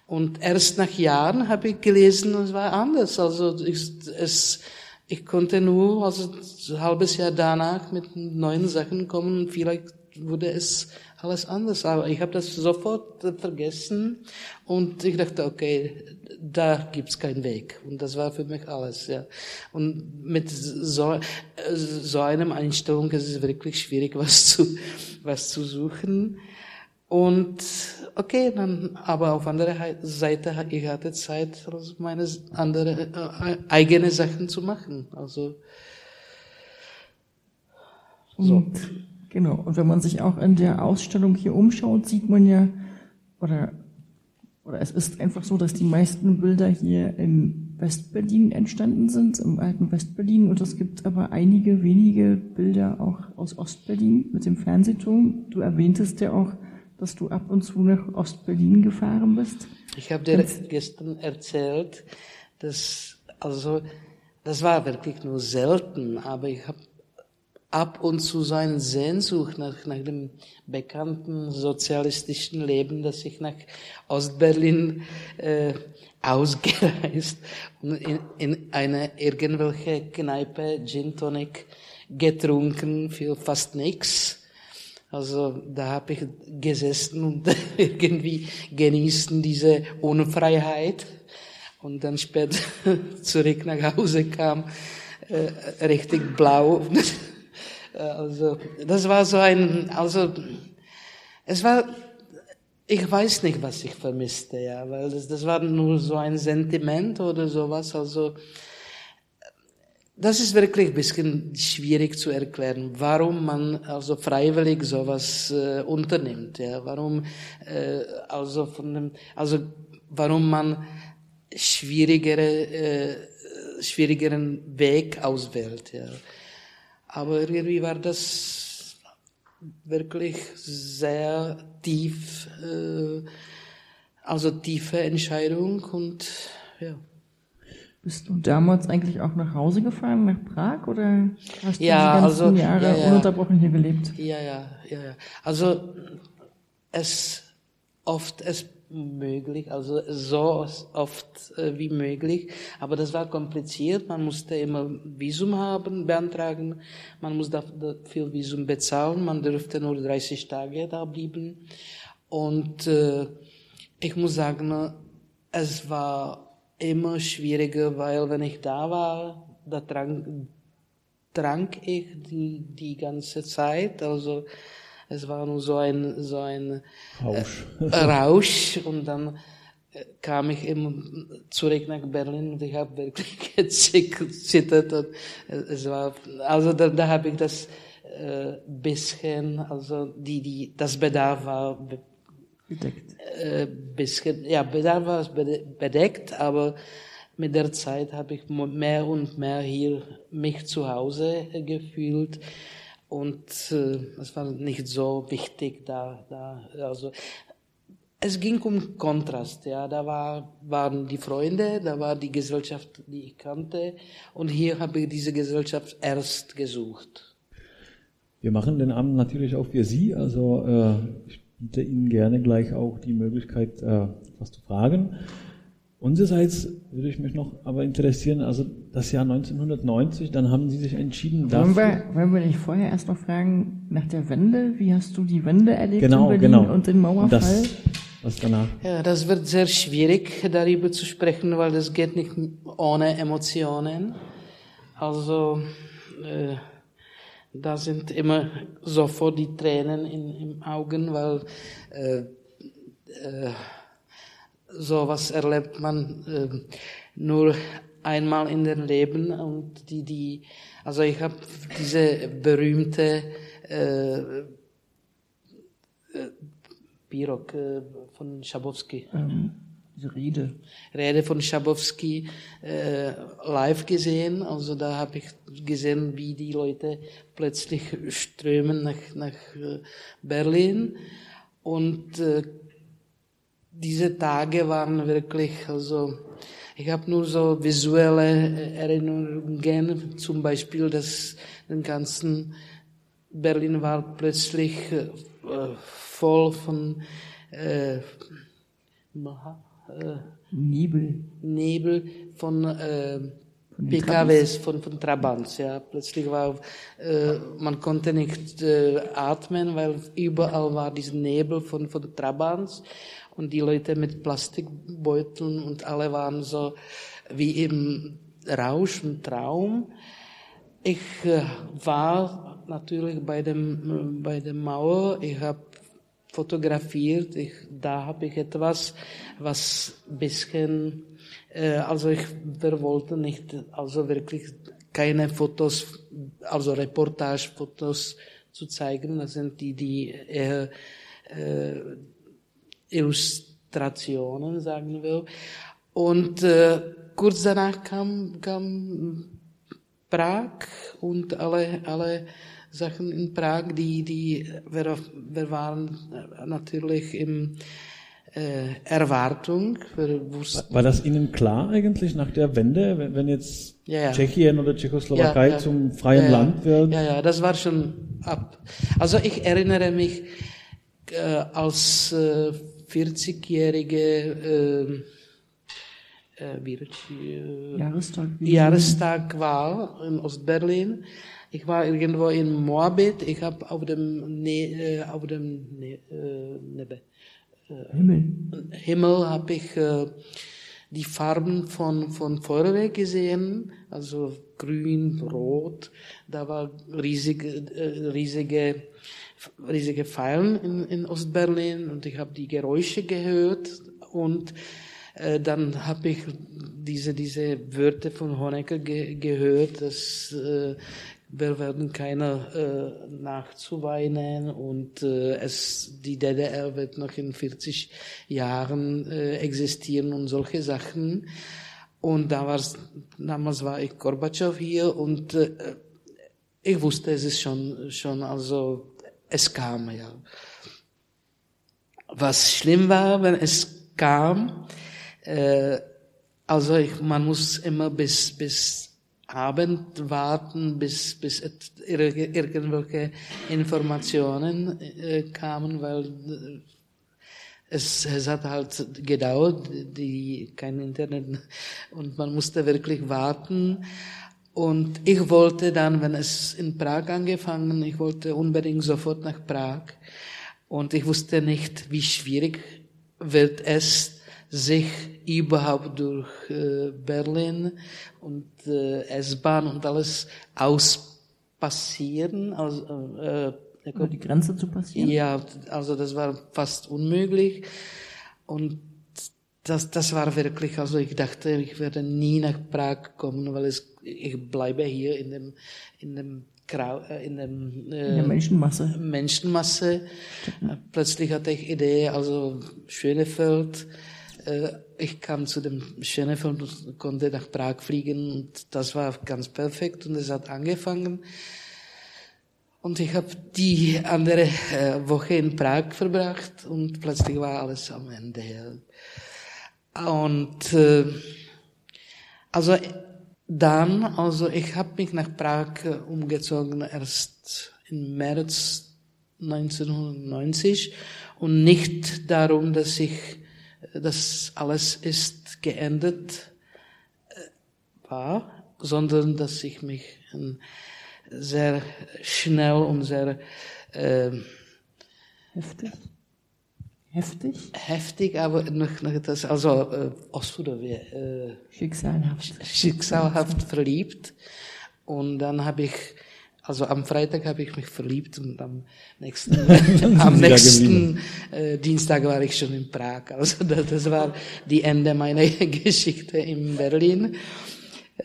Und erst nach Jahren habe ich gelesen, es war anders. Also ich, es, ich konnte nur also ein halbes Jahr danach mit neuen Sachen kommen. Vielleicht wurde es alles anders. Aber ich habe das sofort vergessen und ich dachte, okay, da gibt's keinen Weg. Und das war für mich alles. Ja. Und mit so, so einem Einstellung ist es wirklich schwierig, was zu, was zu suchen. Und okay, dann, aber auf anderer Seite, ich hatte Zeit, also meine andere, äh, eigene Sachen zu machen. Also, so. Und Genau. Und wenn man sich auch in der Ausstellung hier umschaut, sieht man ja, oder, oder es ist einfach so, dass die meisten Bilder hier in Westberlin entstanden sind, im alten Westberlin. Und es gibt aber einige wenige Bilder auch aus Ostberlin mit dem Fernsehturm. Du erwähntest ja auch, dass du ab und zu nach Ostberlin gefahren bist. Ich habe dir gestern erzählt, dass, also, das war wirklich nur selten, aber ich habe ab und zu so eine Sehnsucht nach, nach dem bekannten sozialistischen Leben, dass ich nach Ostberlin äh, ausgereist und in, in eine irgendwelche Kneipe Gin Tonic getrunken für fast nichts. Also da habe ich gesessen und irgendwie genießen diese Unfreiheit und dann später zurück nach Hause kam äh, richtig blau also, das war so ein, also, es war, ich weiß nicht, was ich vermisste, ja, weil das, das war nur so ein Sentiment oder sowas, also, das ist wirklich ein bisschen schwierig zu erklären, warum man also freiwillig sowas äh, unternimmt, ja, warum äh, also von dem, also warum man schwierigere äh, schwierigeren Weg auswählt, ja. Aber irgendwie war das wirklich sehr tief, äh, also tiefe Entscheidung und ja. Bist du damals eigentlich auch nach Hause gefahren, nach Prag, oder hast du ja, die ganzen also, Jahre ja, ja. ununterbrochen hier gelebt? Ja, ja, ja, ja. Also es oft es möglich, also so oft äh, wie möglich. Aber das war kompliziert. Man musste immer Visum haben, beantragen. Man musste dafür Visum bezahlen. Man dürfte nur 30 Tage da bleiben. Und äh, ich muss sagen, es war immer schwieriger, weil wenn ich da war, da trank, trank ich die, die ganze Zeit. Also es war nur so ein, so ein Rausch. Äh, Rausch und dann äh, kam ich immer zurück nach Berlin und ich habe wirklich gezittert. Und es war, also da, da habe ich das äh, bisschen, also die, die, das Bedarf war bedeckt. Äh, bisschen, ja, Bedarf war bedeckt, aber mit der Zeit habe ich mehr und mehr hier mich zu Hause gefühlt und äh, es war nicht so wichtig da, da also es ging um Kontrast, ja, da war, waren die Freunde, da war die Gesellschaft, die ich kannte und hier habe ich diese Gesellschaft erst gesucht. Wir machen den Abend natürlich auch für Sie, also äh, ich biete Ihnen gerne gleich auch die Möglichkeit, äh, was zu fragen. Unsererseits würde ich mich noch aber interessieren, also das Jahr 1990, dann haben Sie sich entschieden dafür. Wollen wir, wollen wir nicht vorher erst noch fragen nach der Wende? Wie hast du die Wende erlebt genau, in Berlin genau. und den Mauerfall? Das, was danach? Ja, das wird sehr schwierig, darüber zu sprechen, weil das geht nicht ohne Emotionen. Also äh, da sind immer sofort die Tränen in, im Augen, weil äh, äh, sowas erlebt man äh, nur einmal in dem Leben und die die also ich habe diese berühmte äh, äh, Pirog äh, von Schabowski. Ähm, diese Rede. Rede von Schabowski äh, live gesehen. Also da habe ich gesehen, wie die Leute plötzlich strömen nach, nach äh, Berlin. Und äh, diese Tage waren wirklich, also ich habe nur so visuelle Erinnerungen, zum Beispiel, dass den ganzen Berlin war plötzlich äh, voll von äh, Nebel. Nebel von, äh, von PKWs, von, von Trabants. Ja. Plötzlich war, äh, man konnte nicht äh, atmen, weil überall war dieser Nebel von, von Trabants und die Leute mit Plastikbeuteln und alle waren so wie im Rausch und Traum. Ich äh, war natürlich bei dem bei der Mauer. Ich habe fotografiert. Ich, da habe ich etwas, was bisschen, äh, also ich, wir wollten nicht, also wirklich keine Fotos, also Reportagefotos zu zeigen. Das sind die, die eher äh, Illustrationen, sagen wir. Und äh, kurz danach kam, kam Prag und alle, alle Sachen in Prag, die, die, wir, wir waren natürlich im äh, Erwartung. Wir wussten, war das Ihnen klar eigentlich nach der Wende, wenn, wenn jetzt ja, ja. Tschechien oder Tschechoslowakei ja, zum freien Land wird? Ja, ja, das war schon ab. Also ich erinnere mich äh, als äh, 40-jährige äh, äh, äh, Jahrestag, Jahrestag war in Ostberlin. Ich war irgendwo in Moabit. Ich habe auf dem ne äh, auf dem ne äh, Nebe, äh, Himmel Himmel habe ich die Farben von von Feuerwehr gesehen, also grün, rot. Da war riesige äh, riesige riesige Pfeilen in, in Ostberlin und ich habe die Geräusche gehört und äh, dann habe ich diese diese Wörter von Honecker ge gehört, dass äh, wir werden keiner äh, nachzuweinen und äh, es, die DDR wird noch in 40 Jahren äh, existieren und solche Sachen. Und damals, damals war ich Gorbatschow hier und äh, ich wusste, es ist schon, schon, also es kam, ja. Was schlimm war, wenn es kam, äh, also ich, man muss immer bis, bis Abend warten, bis, bis irgendwelche Informationen äh, kamen, weil äh, es, es hat halt gedauert, die, kein Internet, und man musste wirklich warten. Und ich wollte dann, wenn es in Prag angefangen, ich wollte unbedingt sofort nach Prag. Und ich wusste nicht, wie schwierig wird es sich überhaupt durch äh, Berlin und äh, S-Bahn und alles auspassieren. Also, äh, Über die Grenze zu passieren? Ja, also das war fast unmöglich. Und das, das war wirklich, also ich dachte, ich werde nie nach Prag kommen, weil es, ich bleibe hier in dem, in dem äh, in, dem, äh, in der Menschenmasse. Menschenmasse. Plötzlich hatte ich Idee, also Schönefeld, äh, ich kam zu dem Schönefeld und konnte nach Prag fliegen und das war ganz perfekt und es hat angefangen. Und ich habe die andere äh, Woche in Prag verbracht und plötzlich war alles am Ende. Und äh, also dann, also ich habe mich nach Prag äh, umgezogen erst im März 1990 und nicht darum, dass ich, dass alles ist geendet äh, war, sondern dass ich mich sehr schnell und sehr äh, heftig. Heftig? Heftig, aber noch, noch das, also äh, Osudově, äh, schicksalhaft. Schicksalhaft verliebt. Und dann habe ich, also am Freitag habe ich mich verliebt und am nächsten, am nächsten äh, Dienstag war ich schon in Prag. Also das, das war die Ende meiner Geschichte in Berlin.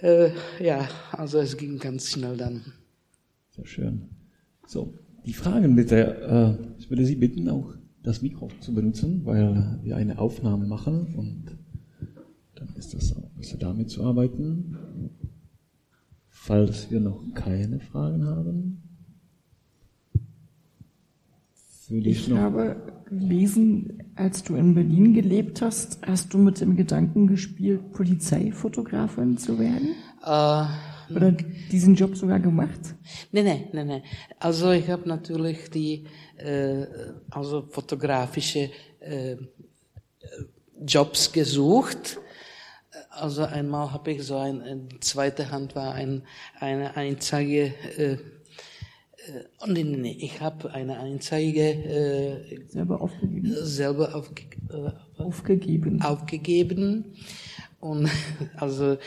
Äh, ja, also es ging ganz schnell dann. Sehr schön. So, die Fragen bitte. Äh, ich würde Sie bitten, auch das Mikro zu benutzen, weil wir eine Aufnahme machen und dann ist das auch besser damit zu arbeiten. Falls wir noch keine Fragen haben, würde ich, ich noch. Ich habe gelesen, als du in Berlin gelebt hast, hast du mit dem Gedanken gespielt, Polizeifotografin zu werden? Äh, oder diesen Job sogar gemacht? Nein, nein, nein, nein. Also ich habe natürlich die äh, also fotografische äh, Jobs gesucht. Also einmal habe ich so ein, eine zweite Hand war ein, eine Anzeige äh, Oh, nee, nee, nee. Ich habe eine Anzeige äh, selber aufgegeben. Selber aufge, äh, aufgegeben. Aufgegeben. Und also äh,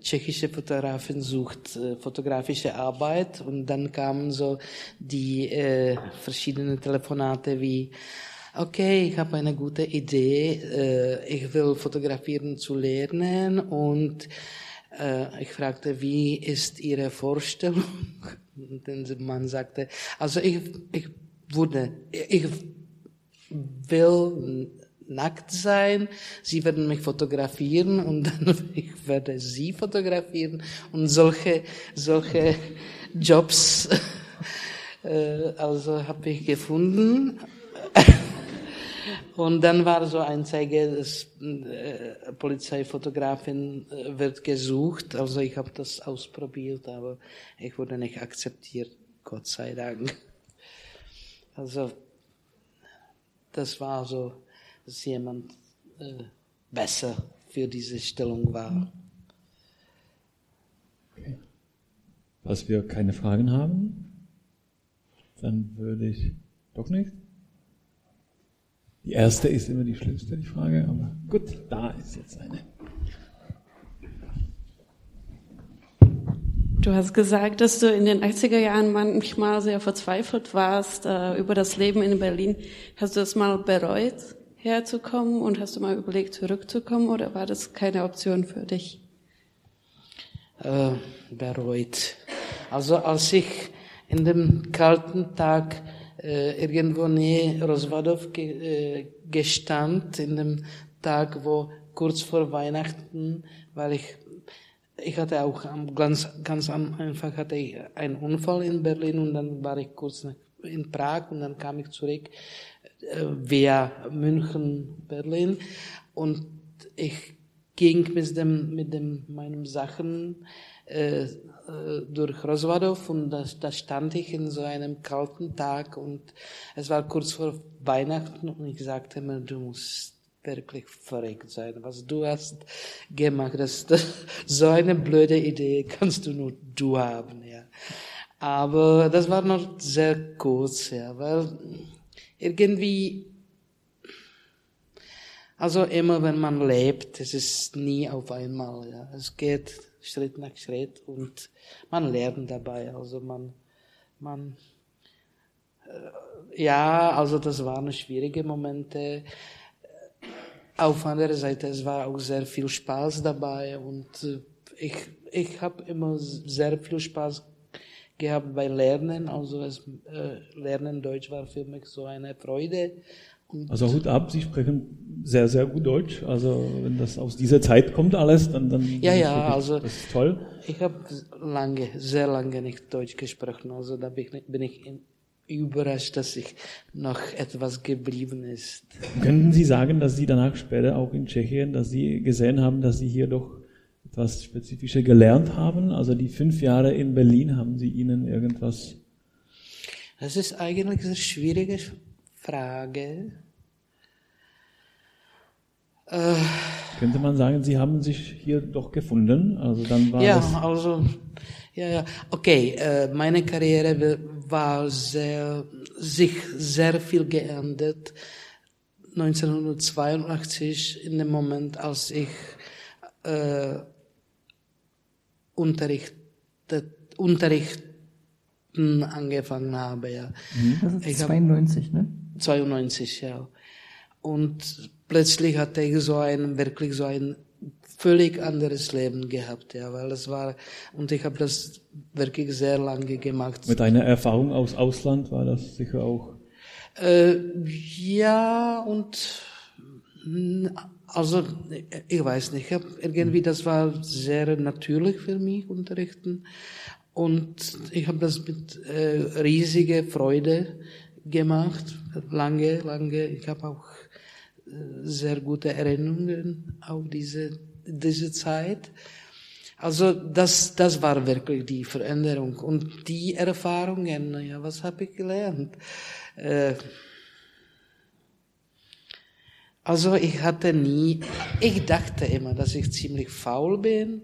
tschechische Fotografin sucht äh, fotografische Arbeit und dann kamen so die äh, verschiedenen Telefonate wie okay, ich habe eine gute Idee, äh, ich will fotografieren zu lernen und äh, ich fragte, wie ist Ihre Vorstellung? Und der Mann sagte, also ich, ich wurde, ich will nackt sein, sie werden mich fotografieren und dann ich werde sie fotografieren und solche, solche Jobs, äh, also habe ich gefunden. Und dann war so ein Zeige, dass äh, Polizeifotografin äh, wird gesucht. Also ich habe das ausprobiert, aber ich wurde nicht akzeptiert, Gott sei Dank. Also das war so dass jemand äh, besser für diese Stellung war. Okay. Falls wir keine Fragen haben, dann würde ich doch nicht. Die erste ist immer die schlimmste, die Frage, aber gut, da ist jetzt eine. Du hast gesagt, dass du in den 80er Jahren manchmal sehr verzweifelt warst äh, über das Leben in Berlin. Hast du das mal bereut? Herzukommen und hast du mal überlegt, zurückzukommen oder war das keine Option für dich? Äh, bereut. Also als ich in dem kalten Tag äh, irgendwo nähe Roswadow ge, äh, gestand, in dem Tag, wo kurz vor Weihnachten, weil ich ich hatte auch ganz, ganz am Anfang hatte ich einen Unfall in Berlin und dann war ich kurz in Prag und dann kam ich zurück via München, Berlin. Und ich ging mit dem, mit dem, meinen Sachen äh, äh, durch Roswadow und da, da stand ich in so einem kalten Tag und es war kurz vor Weihnachten und ich sagte mir, du musst wirklich verrückt sein, was du hast gemacht. Das, das, so eine blöde Idee kannst du nur du haben, ja. Aber das war noch sehr kurz, ja, weil irgendwie, also immer wenn man lebt, es ist nie auf einmal, ja. Es geht Schritt nach Schritt und man lernt dabei, also man, man, äh, ja, also das waren schwierige Momente. Auf anderer Seite, es war auch sehr viel Spaß dabei und äh, ich, ich habe immer sehr viel Spaß gehabt bei Lernen. Also das äh, Lernen Deutsch war für mich so eine Freude. Also Hut ab, Sie sprechen sehr, sehr gut Deutsch. Also wenn das aus dieser Zeit kommt alles, dann, dann Ja, das ja, wirklich- also- das ist toll. Ich habe lange, sehr lange nicht Deutsch gesprochen. Also da bin ich, bin ich überrascht, dass ich noch etwas geblieben ist. Könnten Sie sagen, dass Sie danach später auch in Tschechien, dass Sie gesehen haben, dass Sie hier doch etwas Spezifisches gelernt haben? Also die fünf Jahre in Berlin, haben Sie Ihnen irgendwas Das ist eigentlich eine schwierige Frage. Äh, Könnte man sagen, Sie haben sich hier doch gefunden? Also dann war ja, also, ja, ja. Okay, äh, meine Karriere wa- war sehr, sich sehr viel geändert. 1982, in dem Moment, als ich äh, unterrichtet, unterrichten angefangen habe, ja. Das ist Ich hab- 92, ne? 92, ja. Und plötzlich hatte ich so ein, wirklich so ein völlig anderes Leben gehabt, ja, weil es war, und ich habe das wirklich sehr lange gemacht. mit einer Erfahrung aus Ausland war das sicher auch. Äh, ja, und also ich weiß nicht, ich hab irgendwie das war sehr natürlich für mich unterrichten und ich habe das mit äh, riesiger Freude gemacht, lange, lange. Ich habe auch äh, sehr gute Erinnerungen auf diese diese Zeit. Also das, das war wirklich die Veränderung und die Erfahrungen. Ja, was habe ich gelernt? Äh, also ich hatte nie, ich dachte immer, dass ich ziemlich faul bin,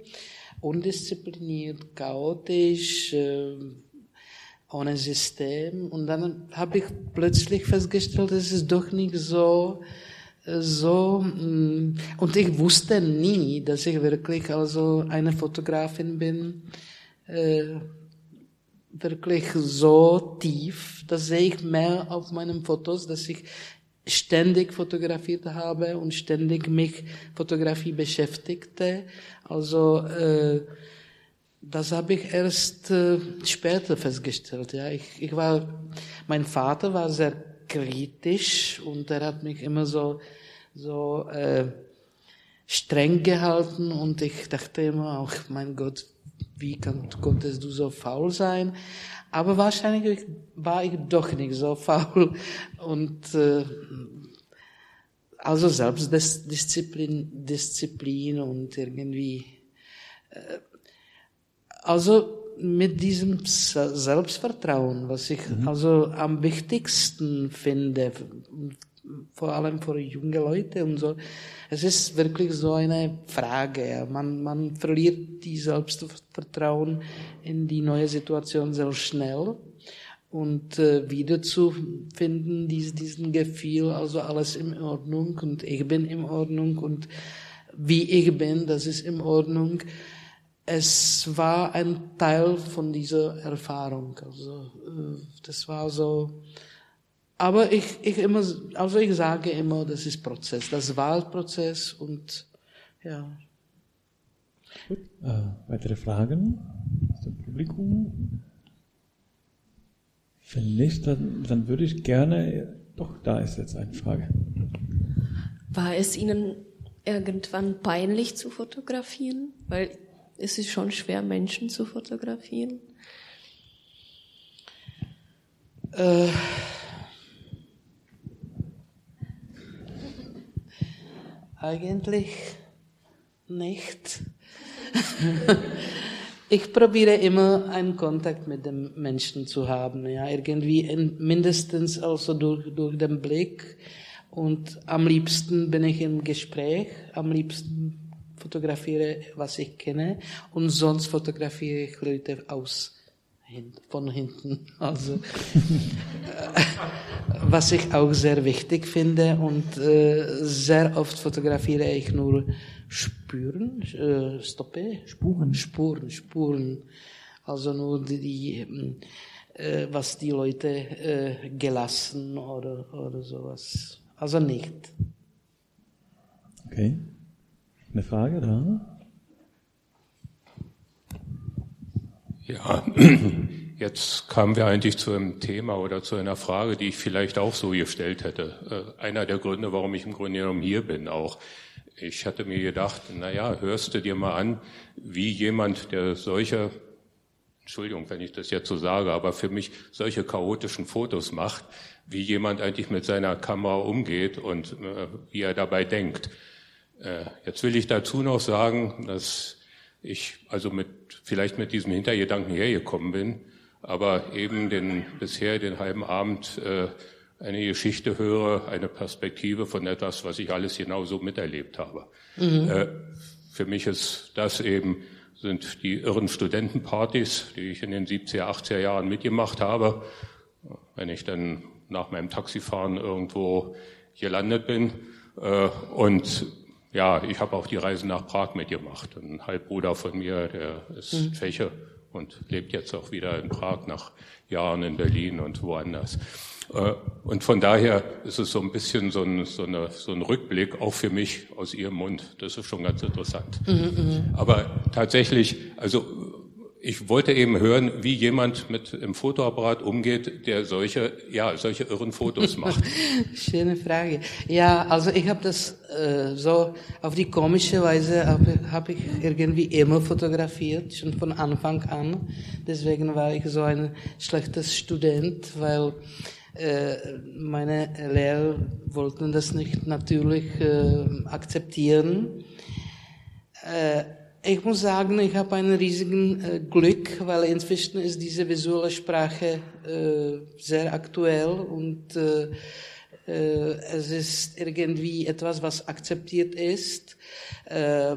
undiszipliniert, chaotisch, äh, ohne System. Und dann habe ich plötzlich festgestellt, es ist doch nicht so, äh, so, mm, und ich wusste nie, dass ich wirklich also eine Fotografin bin, äh, wirklich so tief, das sehe ich mehr auf meinen Fotos, dass ich ständig fotografiert habe und ständig mich Fotografie beschäftigte. Also äh, das habe ich erst äh, später festgestellt. Ja, ich, ich war, mein Vater war sehr kritisch und er hat mich immer so so äh, streng gehalten und ich dachte immer auch, mein Gott, wie kann, konntest du so faul sein? Aber wahrscheinlich war ich doch nicht so faul. Und äh, also Selbstdisziplin Disziplin und irgendwie äh, also mit diesem Se- Selbstvertrauen, was ich also am wichtigsten finde, vor allem für junge Leute und so. Es ist wirklich so eine Frage. Man, man verliert die Selbstvertrauen in die neue Situation sehr schnell und äh, wieder zu finden, dies, diesen Gefühl, also alles in Ordnung und ich bin in Ordnung und wie ich bin, das ist in Ordnung. Es war ein Teil von dieser Erfahrung. Also äh, das war so. Aber ich, ich immer, also ich sage immer, das ist Prozess, das Wahlprozess und ja. Gut. Äh, weitere Fragen aus dem Publikum? Wenn nicht, dann, dann würde ich gerne, doch, da ist jetzt eine Frage. War es Ihnen irgendwann peinlich zu fotografieren? Weil es ist schon schwer, Menschen zu fotografieren. Äh, eigentlich nicht. ich probiere immer einen Kontakt mit dem Menschen zu haben, ja, irgendwie in, mindestens also durch, durch den Blick. Und am liebsten bin ich im Gespräch, am liebsten fotografiere, was ich kenne, und sonst fotografiere ich Leute aus von hinten. Also äh, was ich auch sehr wichtig finde und äh, sehr oft fotografiere ich nur Spuren, äh, Stoppe, Spuren. Spuren, Spuren. Also nur die, ähm, äh, was die Leute äh, gelassen oder oder sowas. Also nicht. Okay. Eine Frage da? Ja, Jetzt kamen wir eigentlich zu einem Thema oder zu einer Frage, die ich vielleicht auch so gestellt hätte. Äh, einer der Gründe, warum ich im Grunde genommen hier bin auch. Ich hatte mir gedacht, na ja, hörst du dir mal an, wie jemand, der solche, Entschuldigung, wenn ich das jetzt so sage, aber für mich solche chaotischen Fotos macht, wie jemand eigentlich mit seiner Kamera umgeht und äh, wie er dabei denkt. Äh, jetzt will ich dazu noch sagen, dass ich also mit, vielleicht mit diesem Hintergedanken hergekommen bin, aber eben den, bisher den halben Abend äh, eine Geschichte höre, eine Perspektive von etwas, was ich alles genauso miterlebt habe. Mhm. Äh, für mich ist das eben, sind die irren Studentenpartys, die ich in den 70er, 80er Jahren mitgemacht habe. Wenn ich dann nach meinem Taxifahren irgendwo gelandet bin. Äh, und ja, ich habe auch die Reise nach Prag mitgemacht. Ein Halbbruder von mir, der ist mhm. Tscheche und lebt jetzt auch wieder in Prag nach Jahren in Berlin und woanders. Äh, und von daher ist es so ein bisschen so ein, so, eine, so ein Rückblick, auch für mich aus Ihrem Mund. Das ist schon ganz interessant. Mhm, mhm. Aber tatsächlich, also ich wollte eben hören, wie jemand mit dem Fotoapparat umgeht, der solche, ja, solche irren Fotos macht. Schöne Frage. Ja, also ich habe das äh, so auf die komische Weise habe hab ich irgendwie immer fotografiert, schon von Anfang an. Deswegen war ich so ein schlechter Student, weil äh, meine Lehrer wollten das nicht natürlich äh, akzeptieren. Äh, ich muss sagen, ich habe einen riesigen äh, Glück, weil inzwischen ist diese visuelle Sprache äh, sehr aktuell und äh, äh, es ist irgendwie etwas, was akzeptiert ist. Äh,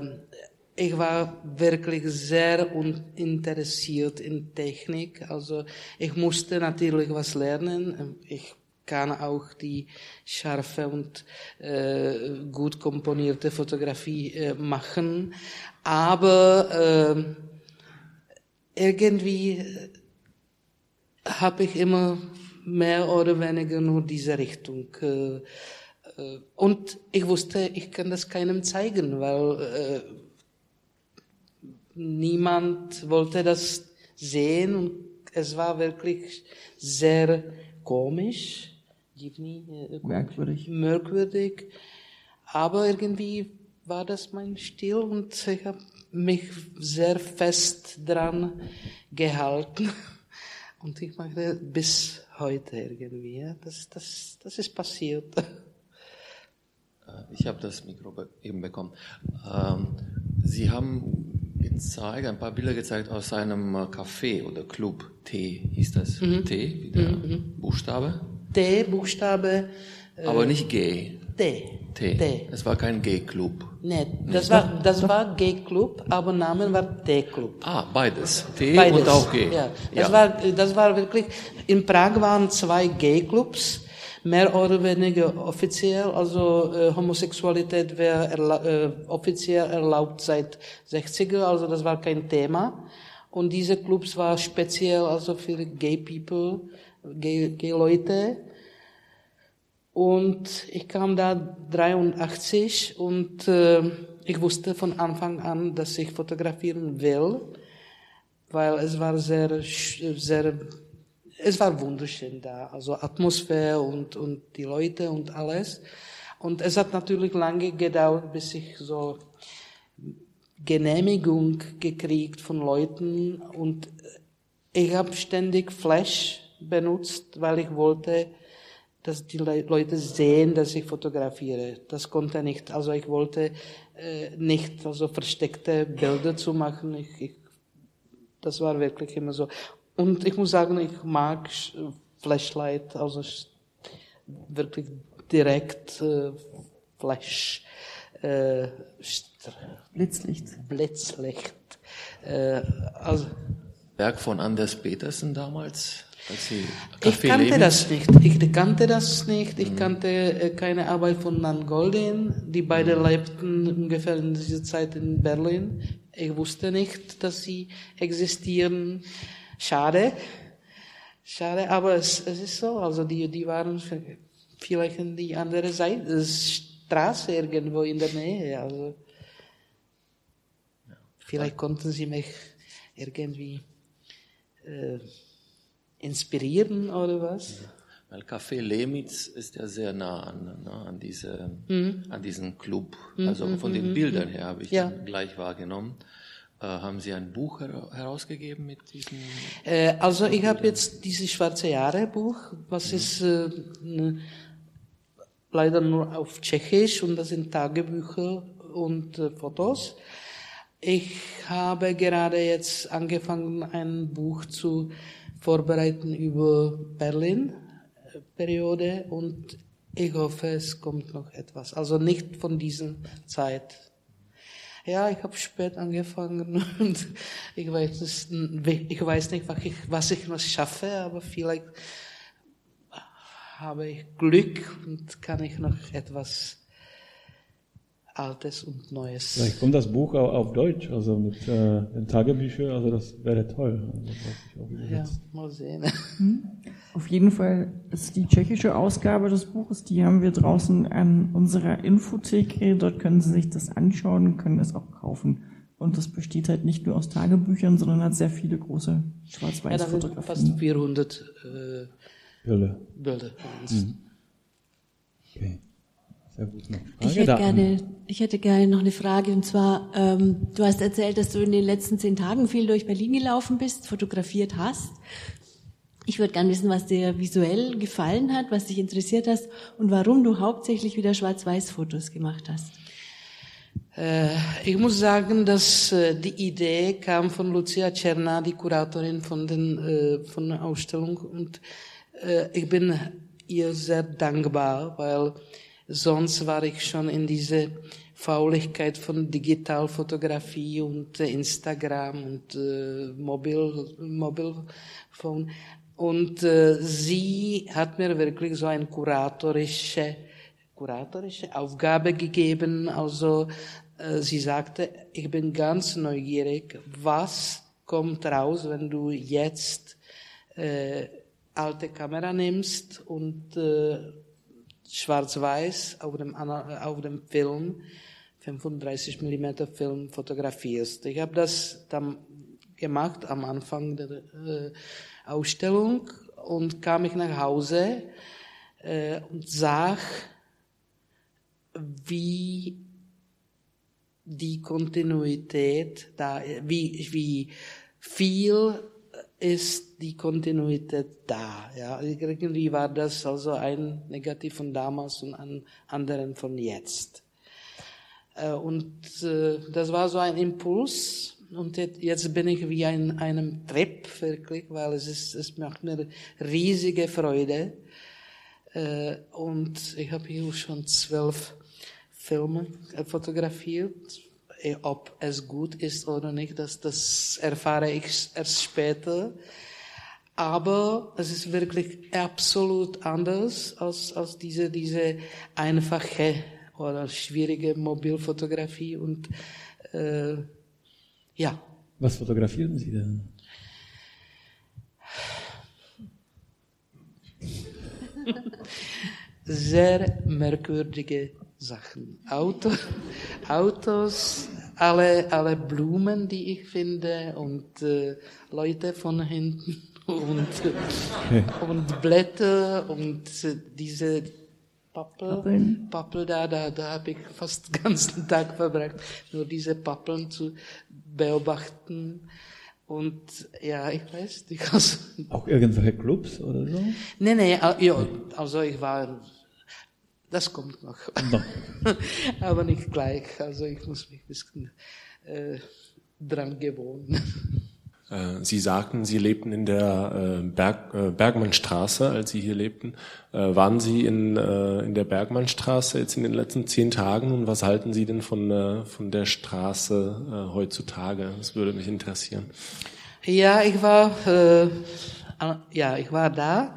ich war wirklich sehr uninteressiert in Technik. Also ich musste natürlich was lernen. Ich kann auch die scharfe und äh, gut komponierte Fotografie äh, machen. Aber äh, irgendwie habe ich immer mehr oder weniger nur diese Richtung. Äh, äh, und ich wusste, ich kann das keinem zeigen, weil äh, niemand wollte das sehen und es war wirklich sehr komisch, merkwürdig. merkwürdig. Aber irgendwie war das mein Stil und ich habe mich sehr fest dran gehalten. Und ich mache bis heute irgendwie. Das, das, das ist passiert. Äh, ich habe das Mikro eben bekommen. Ähm, Sie haben gezeigt, ein paar Bilder gezeigt aus einem Café oder Club. T hieß das. Mhm. T, wie der mhm. Buchstabe. T, Buchstabe. Aber nicht G. T. T. T. Es war kein Gay-Club. Nee, das war, das war Gay-Club, aber Name war T-Club. Ah, beides. T beides. und auch G. Ja, das, ja. War, das war wirklich, in Prag waren zwei Gay-Clubs, mehr oder weniger offiziell, also äh, Homosexualität wäre erla äh, offiziell erlaubt seit 60er, also das war kein Thema. Und diese Clubs war speziell also für Gay People, Gay, Gay Leute. Und ich kam da 83 und äh, ich wusste von Anfang an, dass ich fotografieren will, weil es war sehr, sehr, es war wunderschön da, also Atmosphäre und, und die Leute und alles. Und es hat natürlich lange gedauert, bis ich so Genehmigung gekriegt von Leuten und ich habe ständig Flash benutzt, weil ich wollte dass die Leute sehen, dass ich fotografiere. Das konnte nicht. Also ich wollte äh, nicht also versteckte Bilder zu machen. Ich, ich, das war wirklich immer so. Und ich muss sagen, ich mag Flashlight, also wirklich direkt äh, Flash. Äh, Blitzlicht. Blitzlicht. Äh, also, Werk von Anders Petersen damals? Ich kannte das nicht. Ich kannte das nicht. Ich mhm. kannte äh, keine Arbeit von Nan Goldin. Die beiden mhm. lebten ungefähr in dieser Zeit in Berlin. Ich wusste nicht, dass sie existieren. Schade. Schade, aber es, es ist so. Also die, die waren vielleicht in die andere Seite, der Straße irgendwo in der Nähe. Also vielleicht konnten sie mich irgendwie äh, inspirieren oder was? Weil Café Lemitz ist ja sehr nah an, ne, an, diese, an diesen Club. Also von den Bildern her habe ich Ja. den gleich wahrgenommen. Äh, haben Sie ein Buch her herausgegeben mit diesen? Äh, also ich habe jetzt dieses Schwarze Jahre Buch, was ist äh, ne, leider nur auf Tschechisch und das sind Tagebücher und äh, Fotos. Ich habe gerade jetzt angefangen, ein Buch zu vorbereiten über Berlin äh, und ich hoffe, es kommt noch etwas. Also nicht von dieser Zeit. Ja, ich habe spät angefangen und ich weiß, es- ich weiß nicht, was ich, was ich noch schaffe, aber vielleicht habe ich Glück und kann ich noch etwas Altes und Neues. Vielleicht kommt das Buch auch auf Deutsch, also mit äh, den Tagebüchern, also das wäre toll. Also, das Ja, übersetzt. mal sehen. Auf jeden Fall ist die tschechische Ausgabe des Buches, die haben wir draußen an unserer Infothek. Dort können Sie sich das anschauen, können es auch kaufen. Und das besteht halt nicht nur aus Tagebüchern, sondern hat sehr viele große Ja, da sind fast Schwarz-Weiß-Fotografien. 400 äh, Bilder. Bilder uns. Okay. Sehr gut. Noch Ich hätte, da? gerne, ich hätte gerne noch eine Frage und zwar, ähm, du hast erzählt, dass du in den letzten zehn Tagen viel durch Berlin gelaufen bist, fotografiert hast. Ich würde gerne wissen, was dir visuell gefallen hat, was dich interessiert hast und warum du hauptsächlich wieder Schwarz-Weiß-Fotos gemacht hast. Äh, ich muss sagen, dass äh, die Idee kam von Lucia Czerna, die Kuratorin von, den, äh, von der Ausstellung. Und ich bin ihr sehr dankbar, weil sonst war ich schon in diese Fauligkeit von Digitalfotografie und äh, Instagram und äh, Mobil, Mobilphone. Und äh, sie hat mir wirklich so eine kuratorische kuratorische Aufgabe gegeben. Also äh, sie sagte, ich bin ganz neugierig, was kommt raus, wenn du jetzt äh, alte Kamera nimmst und äh, schwarz-weiß auf dem, ana- auf dem Film, 35 mm Film fotografierst. Ich habe das dann gemacht am Anfang der äh, Ausstellung und kam ich nach Hause äh, und sah, wie die Kontinuität da, wie, wie viel ist die Kontinuität da. Ja, irgendwie war das also ein Negativ von damals und ein anderen von jetzt. Äh, Und äh, das war so ein Impuls. Und jetzt- bin ich wie in einem Trip wirklich, weil es ist, es macht mir riesige Freude. Äh, Und ich habe hier schon zwölf Filme fotografiert. Eh, Ob es gut ist oder nicht, das, das erfahre ich erst später. Aber es ist wirklich absolut anders als, als diese, diese einfache oder schwierige Mobilfotografie. Und äh, ja, Was fotografieren Sie denn? sehr merkwürdige Sachen. Auto, Autos, alle, alle Blumen, die ich finde und äh, Leute von hinten und, äh, und Blätter und äh, diese Pappel, Pappeln. Pappel da, da, da habe ich fast den ganzen Tag verbracht, nur diese Pappeln zu beobachten. Und ja, ich weiß nicht, also, Auch irgendwelche Clubs oder so? Nee, nee, al- ja, also ich war, das kommt noch. Noch. Aber nicht gleich, also ich muss mich ein bisschen äh, dran gewöhnen. Äh, Sie sagten, Sie lebten in der äh, Berg, äh, Bergmannstraße, als Sie hier lebten. Waren Sie in, in der Bergmannstraße jetzt in den letzten zehn Tagen und was halten Sie denn von, von der Straße heutzutage? Das würde mich interessieren. Ja, ich war, äh, ja, ich war da.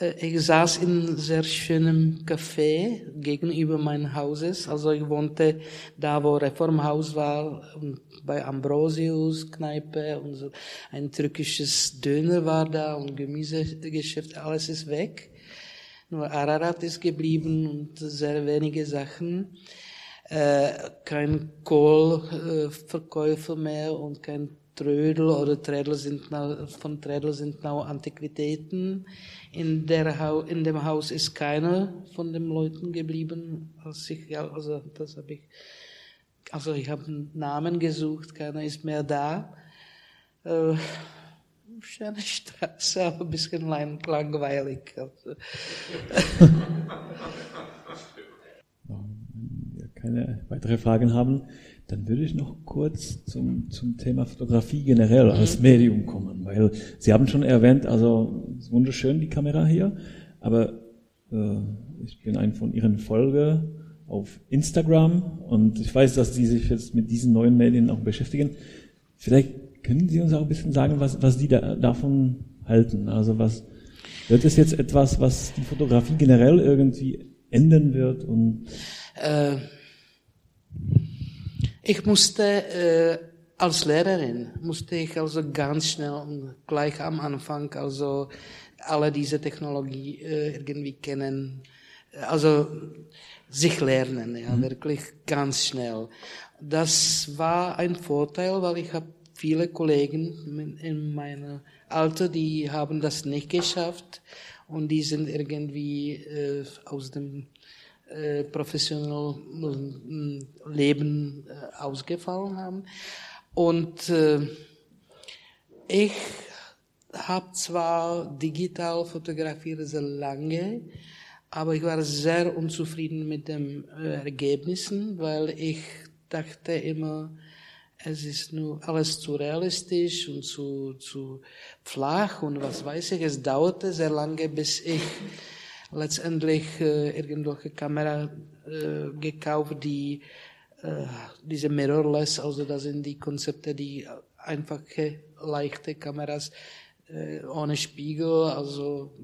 Äh, Ich saß in sehr schönem Café gegenüber meines Hauses. Also ich wohnte da, wo Reformhaus war, bei Ambrosius Kneipe und so. Ein türkisches Döner war da und Gemüsegeschäft, alles ist weg. Nur Ararat ist geblieben und sehr wenige Sachen. Äh, kein Kohlverkäufer mehr und kein Trödel oder Trädel sind now, von Trädel sind now Antiquitäten. In, der, in dem Haus ist keiner von den Leuten geblieben. Als ich, also das habe ich, also ich habe einen Namen gesucht, keiner ist mehr da. Äh, schöne Straße, aber ein bisschen langweilig. Also. Wenn wir keine weiteren Fragen haben, dann würde ich noch kurz zum, zum Thema Fotografie generell als mhm. Medium kommen, weil Sie haben schon erwähnt, also ist wunderschön die Kamera hier, aber äh, ich bin ein von Ihren Folge auf Instagram und ich weiß, dass Sie sich jetzt mit diesen neuen Medien auch beschäftigen. Vielleicht können Sie uns auch ein bisschen sagen, was, was Sie da, davon halten. Also was wird es jetzt etwas, was die Fotografie generell irgendwie ändern wird und äh ich musste äh, als Lehrerin musste ich also ganz schnell und gleich am Anfang also alle diese Technologie äh, irgendwie kennen, also sich lernen, ja, mhm. wirklich ganz schnell. Das war ein Vorteil, weil ich habe viele Kollegen in meinem Alter, die haben das nicht geschafft und die sind irgendwie äh, aus dem äh, professionell äh, Leben äh, ausgefallen haben. Und äh, ich habe zwar digital fotografiert sehr lange, aber ich war sehr unzufrieden mit den äh, Ergebnissen, weil ich dachte immer, es ist nur alles zu realistisch und zu, zu flach und was weiß ich. Es dauerte sehr lange, bis ich letztendlich äh, irgendwelche Kamera äh, gekauft, die äh, diese Mirrorless, also das sind die Konzepte, die einfache, leichte Kameras äh, ohne Spiegel, also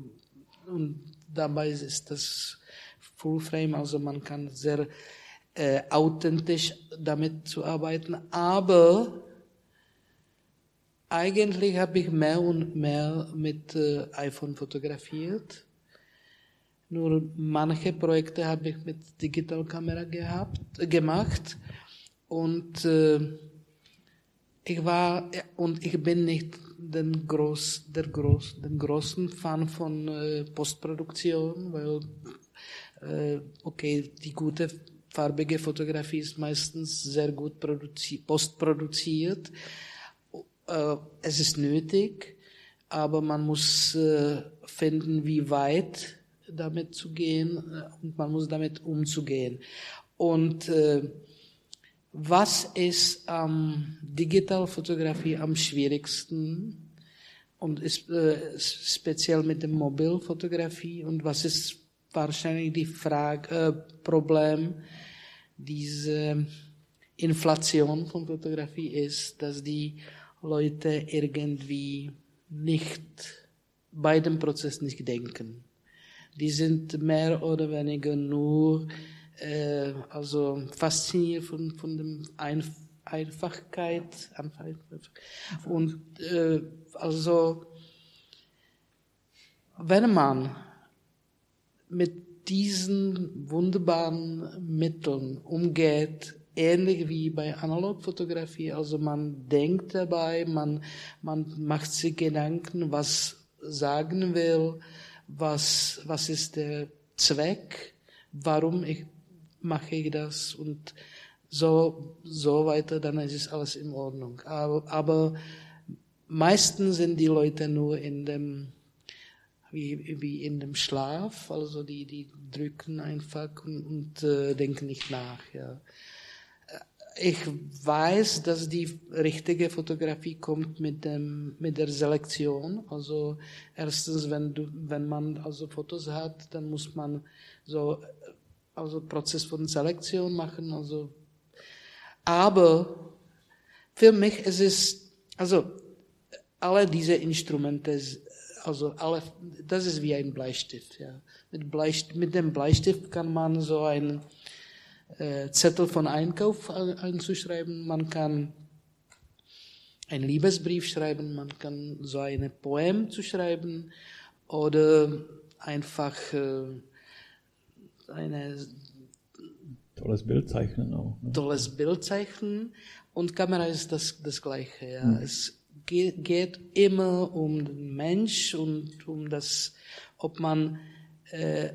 und dabei ist das Full Frame, also man kann sehr äh, authentisch damit zu arbeiten, aber eigentlich habe ich mehr und mehr mit äh, iPhone fotografiert nur manche Projekte habe ich mit Digitalkamera gehabt, gemacht und äh, ich war und ich bin nicht den groß, der groß, den großen Fan von äh, Postproduktion, weil äh, okay, die gute farbige Fotografie ist meistens sehr gut postproduziert. Äh, es ist nötig, aber man muss äh, finden, wie weit damit zu gehen äh, und man muss damit umzugehen. Und äh, was ist am ähm, Digitalfotografie am schwierigsten? Und ist äh, speziell mit der Mobilfotografie und was ist wahrscheinlich die Frage äh, Problem? Diese Inflation von Fotografie ist, dass die Leute irgendwie nicht bei dem Prozess nicht denken die sind mehr oder weniger nur äh, also fasziniert von, von dem Einf Einfachkeit und äh, also wenn man mit diesen wunderbaren Mitteln umgeht, ähnlich wie bei Analogfotografie, also man denkt dabei, man, man macht sich Gedanken, was sagen will, was, was ist der Zweck, warum ich, mache ich das? Und so, so weiter, dann ist es alles in Ordnung. Aber, aber meistens sind die Leute nur in dem, wie, wie in dem Schlaf, also die, die drücken einfach und, und äh, denken nicht nach, ja ich weiß, dass die richtige Fotografie kommt mit dem, mit der Selektion. Also erstens, wenn du, wenn man also Fotos hat, dann muss man so, also Prozess von Selektion machen. Also, aber für mich ist es, also alle diese Instrumente, also alle, das ist wie ein Bleistift. Ja. Mit, Bleistift, mit dem Bleistift kann man so ein äh, Zettel von Einkauf einzuschreiben, man kann einen Liebesbrief schreiben, man kann so eine Poem zu schreiben oder einfach äh, eine tolles Bild zeichnen auch. Ne? Tolles Bild zeichnen, Und Kamera ist das, das Gleiche. Ja. Mhm. Es geht, geht immer um den Mensch und um das, ob man äh,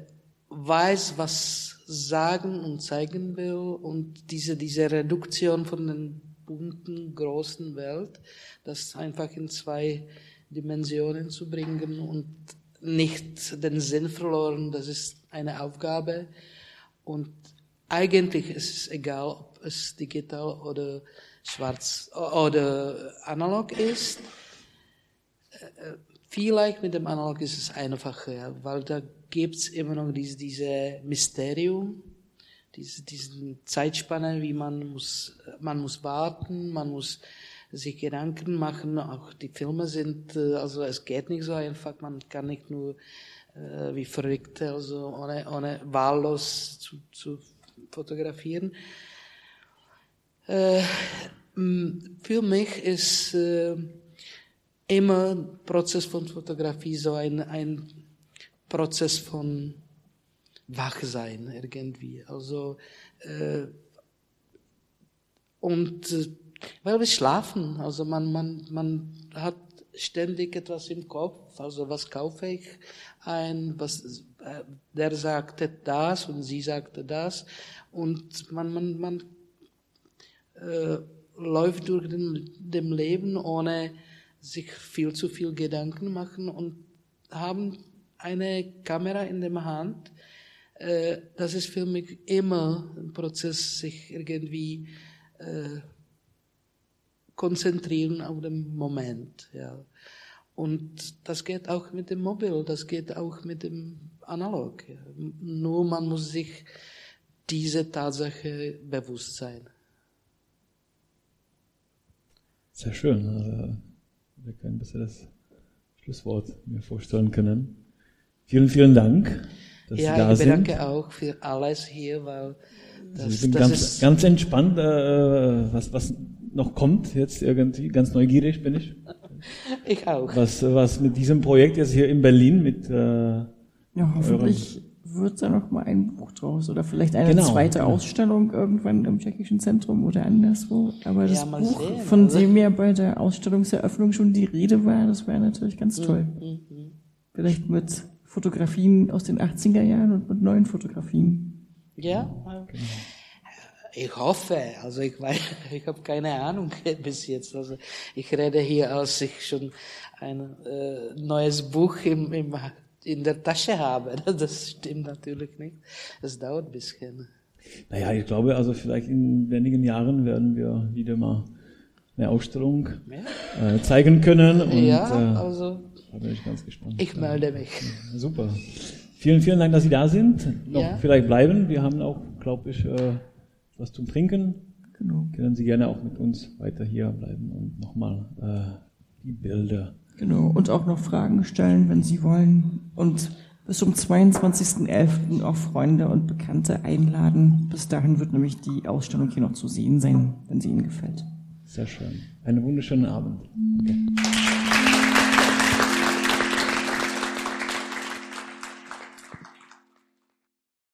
weiß, was sagen und zeigen will und diese, diese Reduktion von den bunten, großen Welt, das einfach in zwei Dimensionen zu bringen und nicht den Sinn verloren, das ist eine Aufgabe und eigentlich ist es egal, ob es digital oder schwarz oder analog ist. Vielleicht mit dem Analog ist es einfacher, weil da gibt es immer noch diese, diese Mysterium, diese, diesen Zeitspanne, wie man muss, man muss warten, man muss sich Gedanken machen, auch die Filme sind, äh, also es geht nicht so einfach, man kann nicht nur äh, wie verrückt, also ohne, ohne wahllos zu, zu fotografieren. Äh, für mich ist äh, immer Prozess von Fotografie so ein, ein Prozess von Wachsein irgendwie. Also äh, und äh, weil wir schlafen, also man man man hat ständig etwas im Kopf. Also was kaufe ich ein? Was äh, der sagte das und sie sagte das und man man man äh, läuft durch den, dem Leben ohne sich viel zu viel Gedanken machen und haben eine Kamera in der Hand. Äh, das ist für mich immer ein Prozess, sich irgendwie äh, konzentrieren auf den Moment. Und das geht auch mit dem Mobil, das geht auch mit dem Analog. Nur man muss sich diese Tatsache bewusst sein. Sehr schön. Also, wir können besser das Schlusswort mir vorstellen können. Vielen, vielen Dank, dass ja, Sie da sind. Ja, ich bedanke auch für alles hier, weil das, ich bin das ganz, ist ganz entspannt, äh, was, was noch kommt jetzt irgendwie. Ganz neugierig bin ich. ich auch. Was, was mit diesem Projekt jetzt hier in Berlin mit äh, ja, hoffentlich wird da noch mal ein Buch draus oder vielleicht eine genau, zweite genau. Ausstellung irgendwann im tschechischen Zentrum oder anderswo. Aber das ja, Buch, sehen, von oder? dem ja bei der Ausstellungseröffnung schon die Rede war, das wäre natürlich ganz toll. Mhm. Vielleicht mit Fotografien aus den 80er Jahren und mit neuen Fotografien. Ja, genau. ich hoffe, also ich weiß, ich habe keine Ahnung bis jetzt. Also ich rede hier, als ich schon ein äh, neues Buch im, im in der Tasche habe. Das stimmt natürlich nicht. Es dauert ein bisschen. Naja, ich glaube, also vielleicht in wenigen Jahren werden wir wieder mal eine Ausstellung ja. äh, zeigen können. Und, ja, äh, also da bin ich ganz gespannt. Ich melde mich. Ja, super. Vielen, vielen Dank, dass Sie da sind. Noch ja. vielleicht bleiben. Wir haben auch, glaube ich, äh, was zum Trinken. Genau. Können Sie gerne auch mit uns weiter hier bleiben und nochmal äh, die Bilder Genau, und auch noch Fragen stellen, wenn Sie wollen. Und bis zum 22.11. auch Freunde und Bekannte einladen. Bis dahin wird nämlich die Ausstellung hier noch zu sehen sein, wenn sie Ihnen gefällt. Sehr schön. Einen wunderschönen Abend. Okay.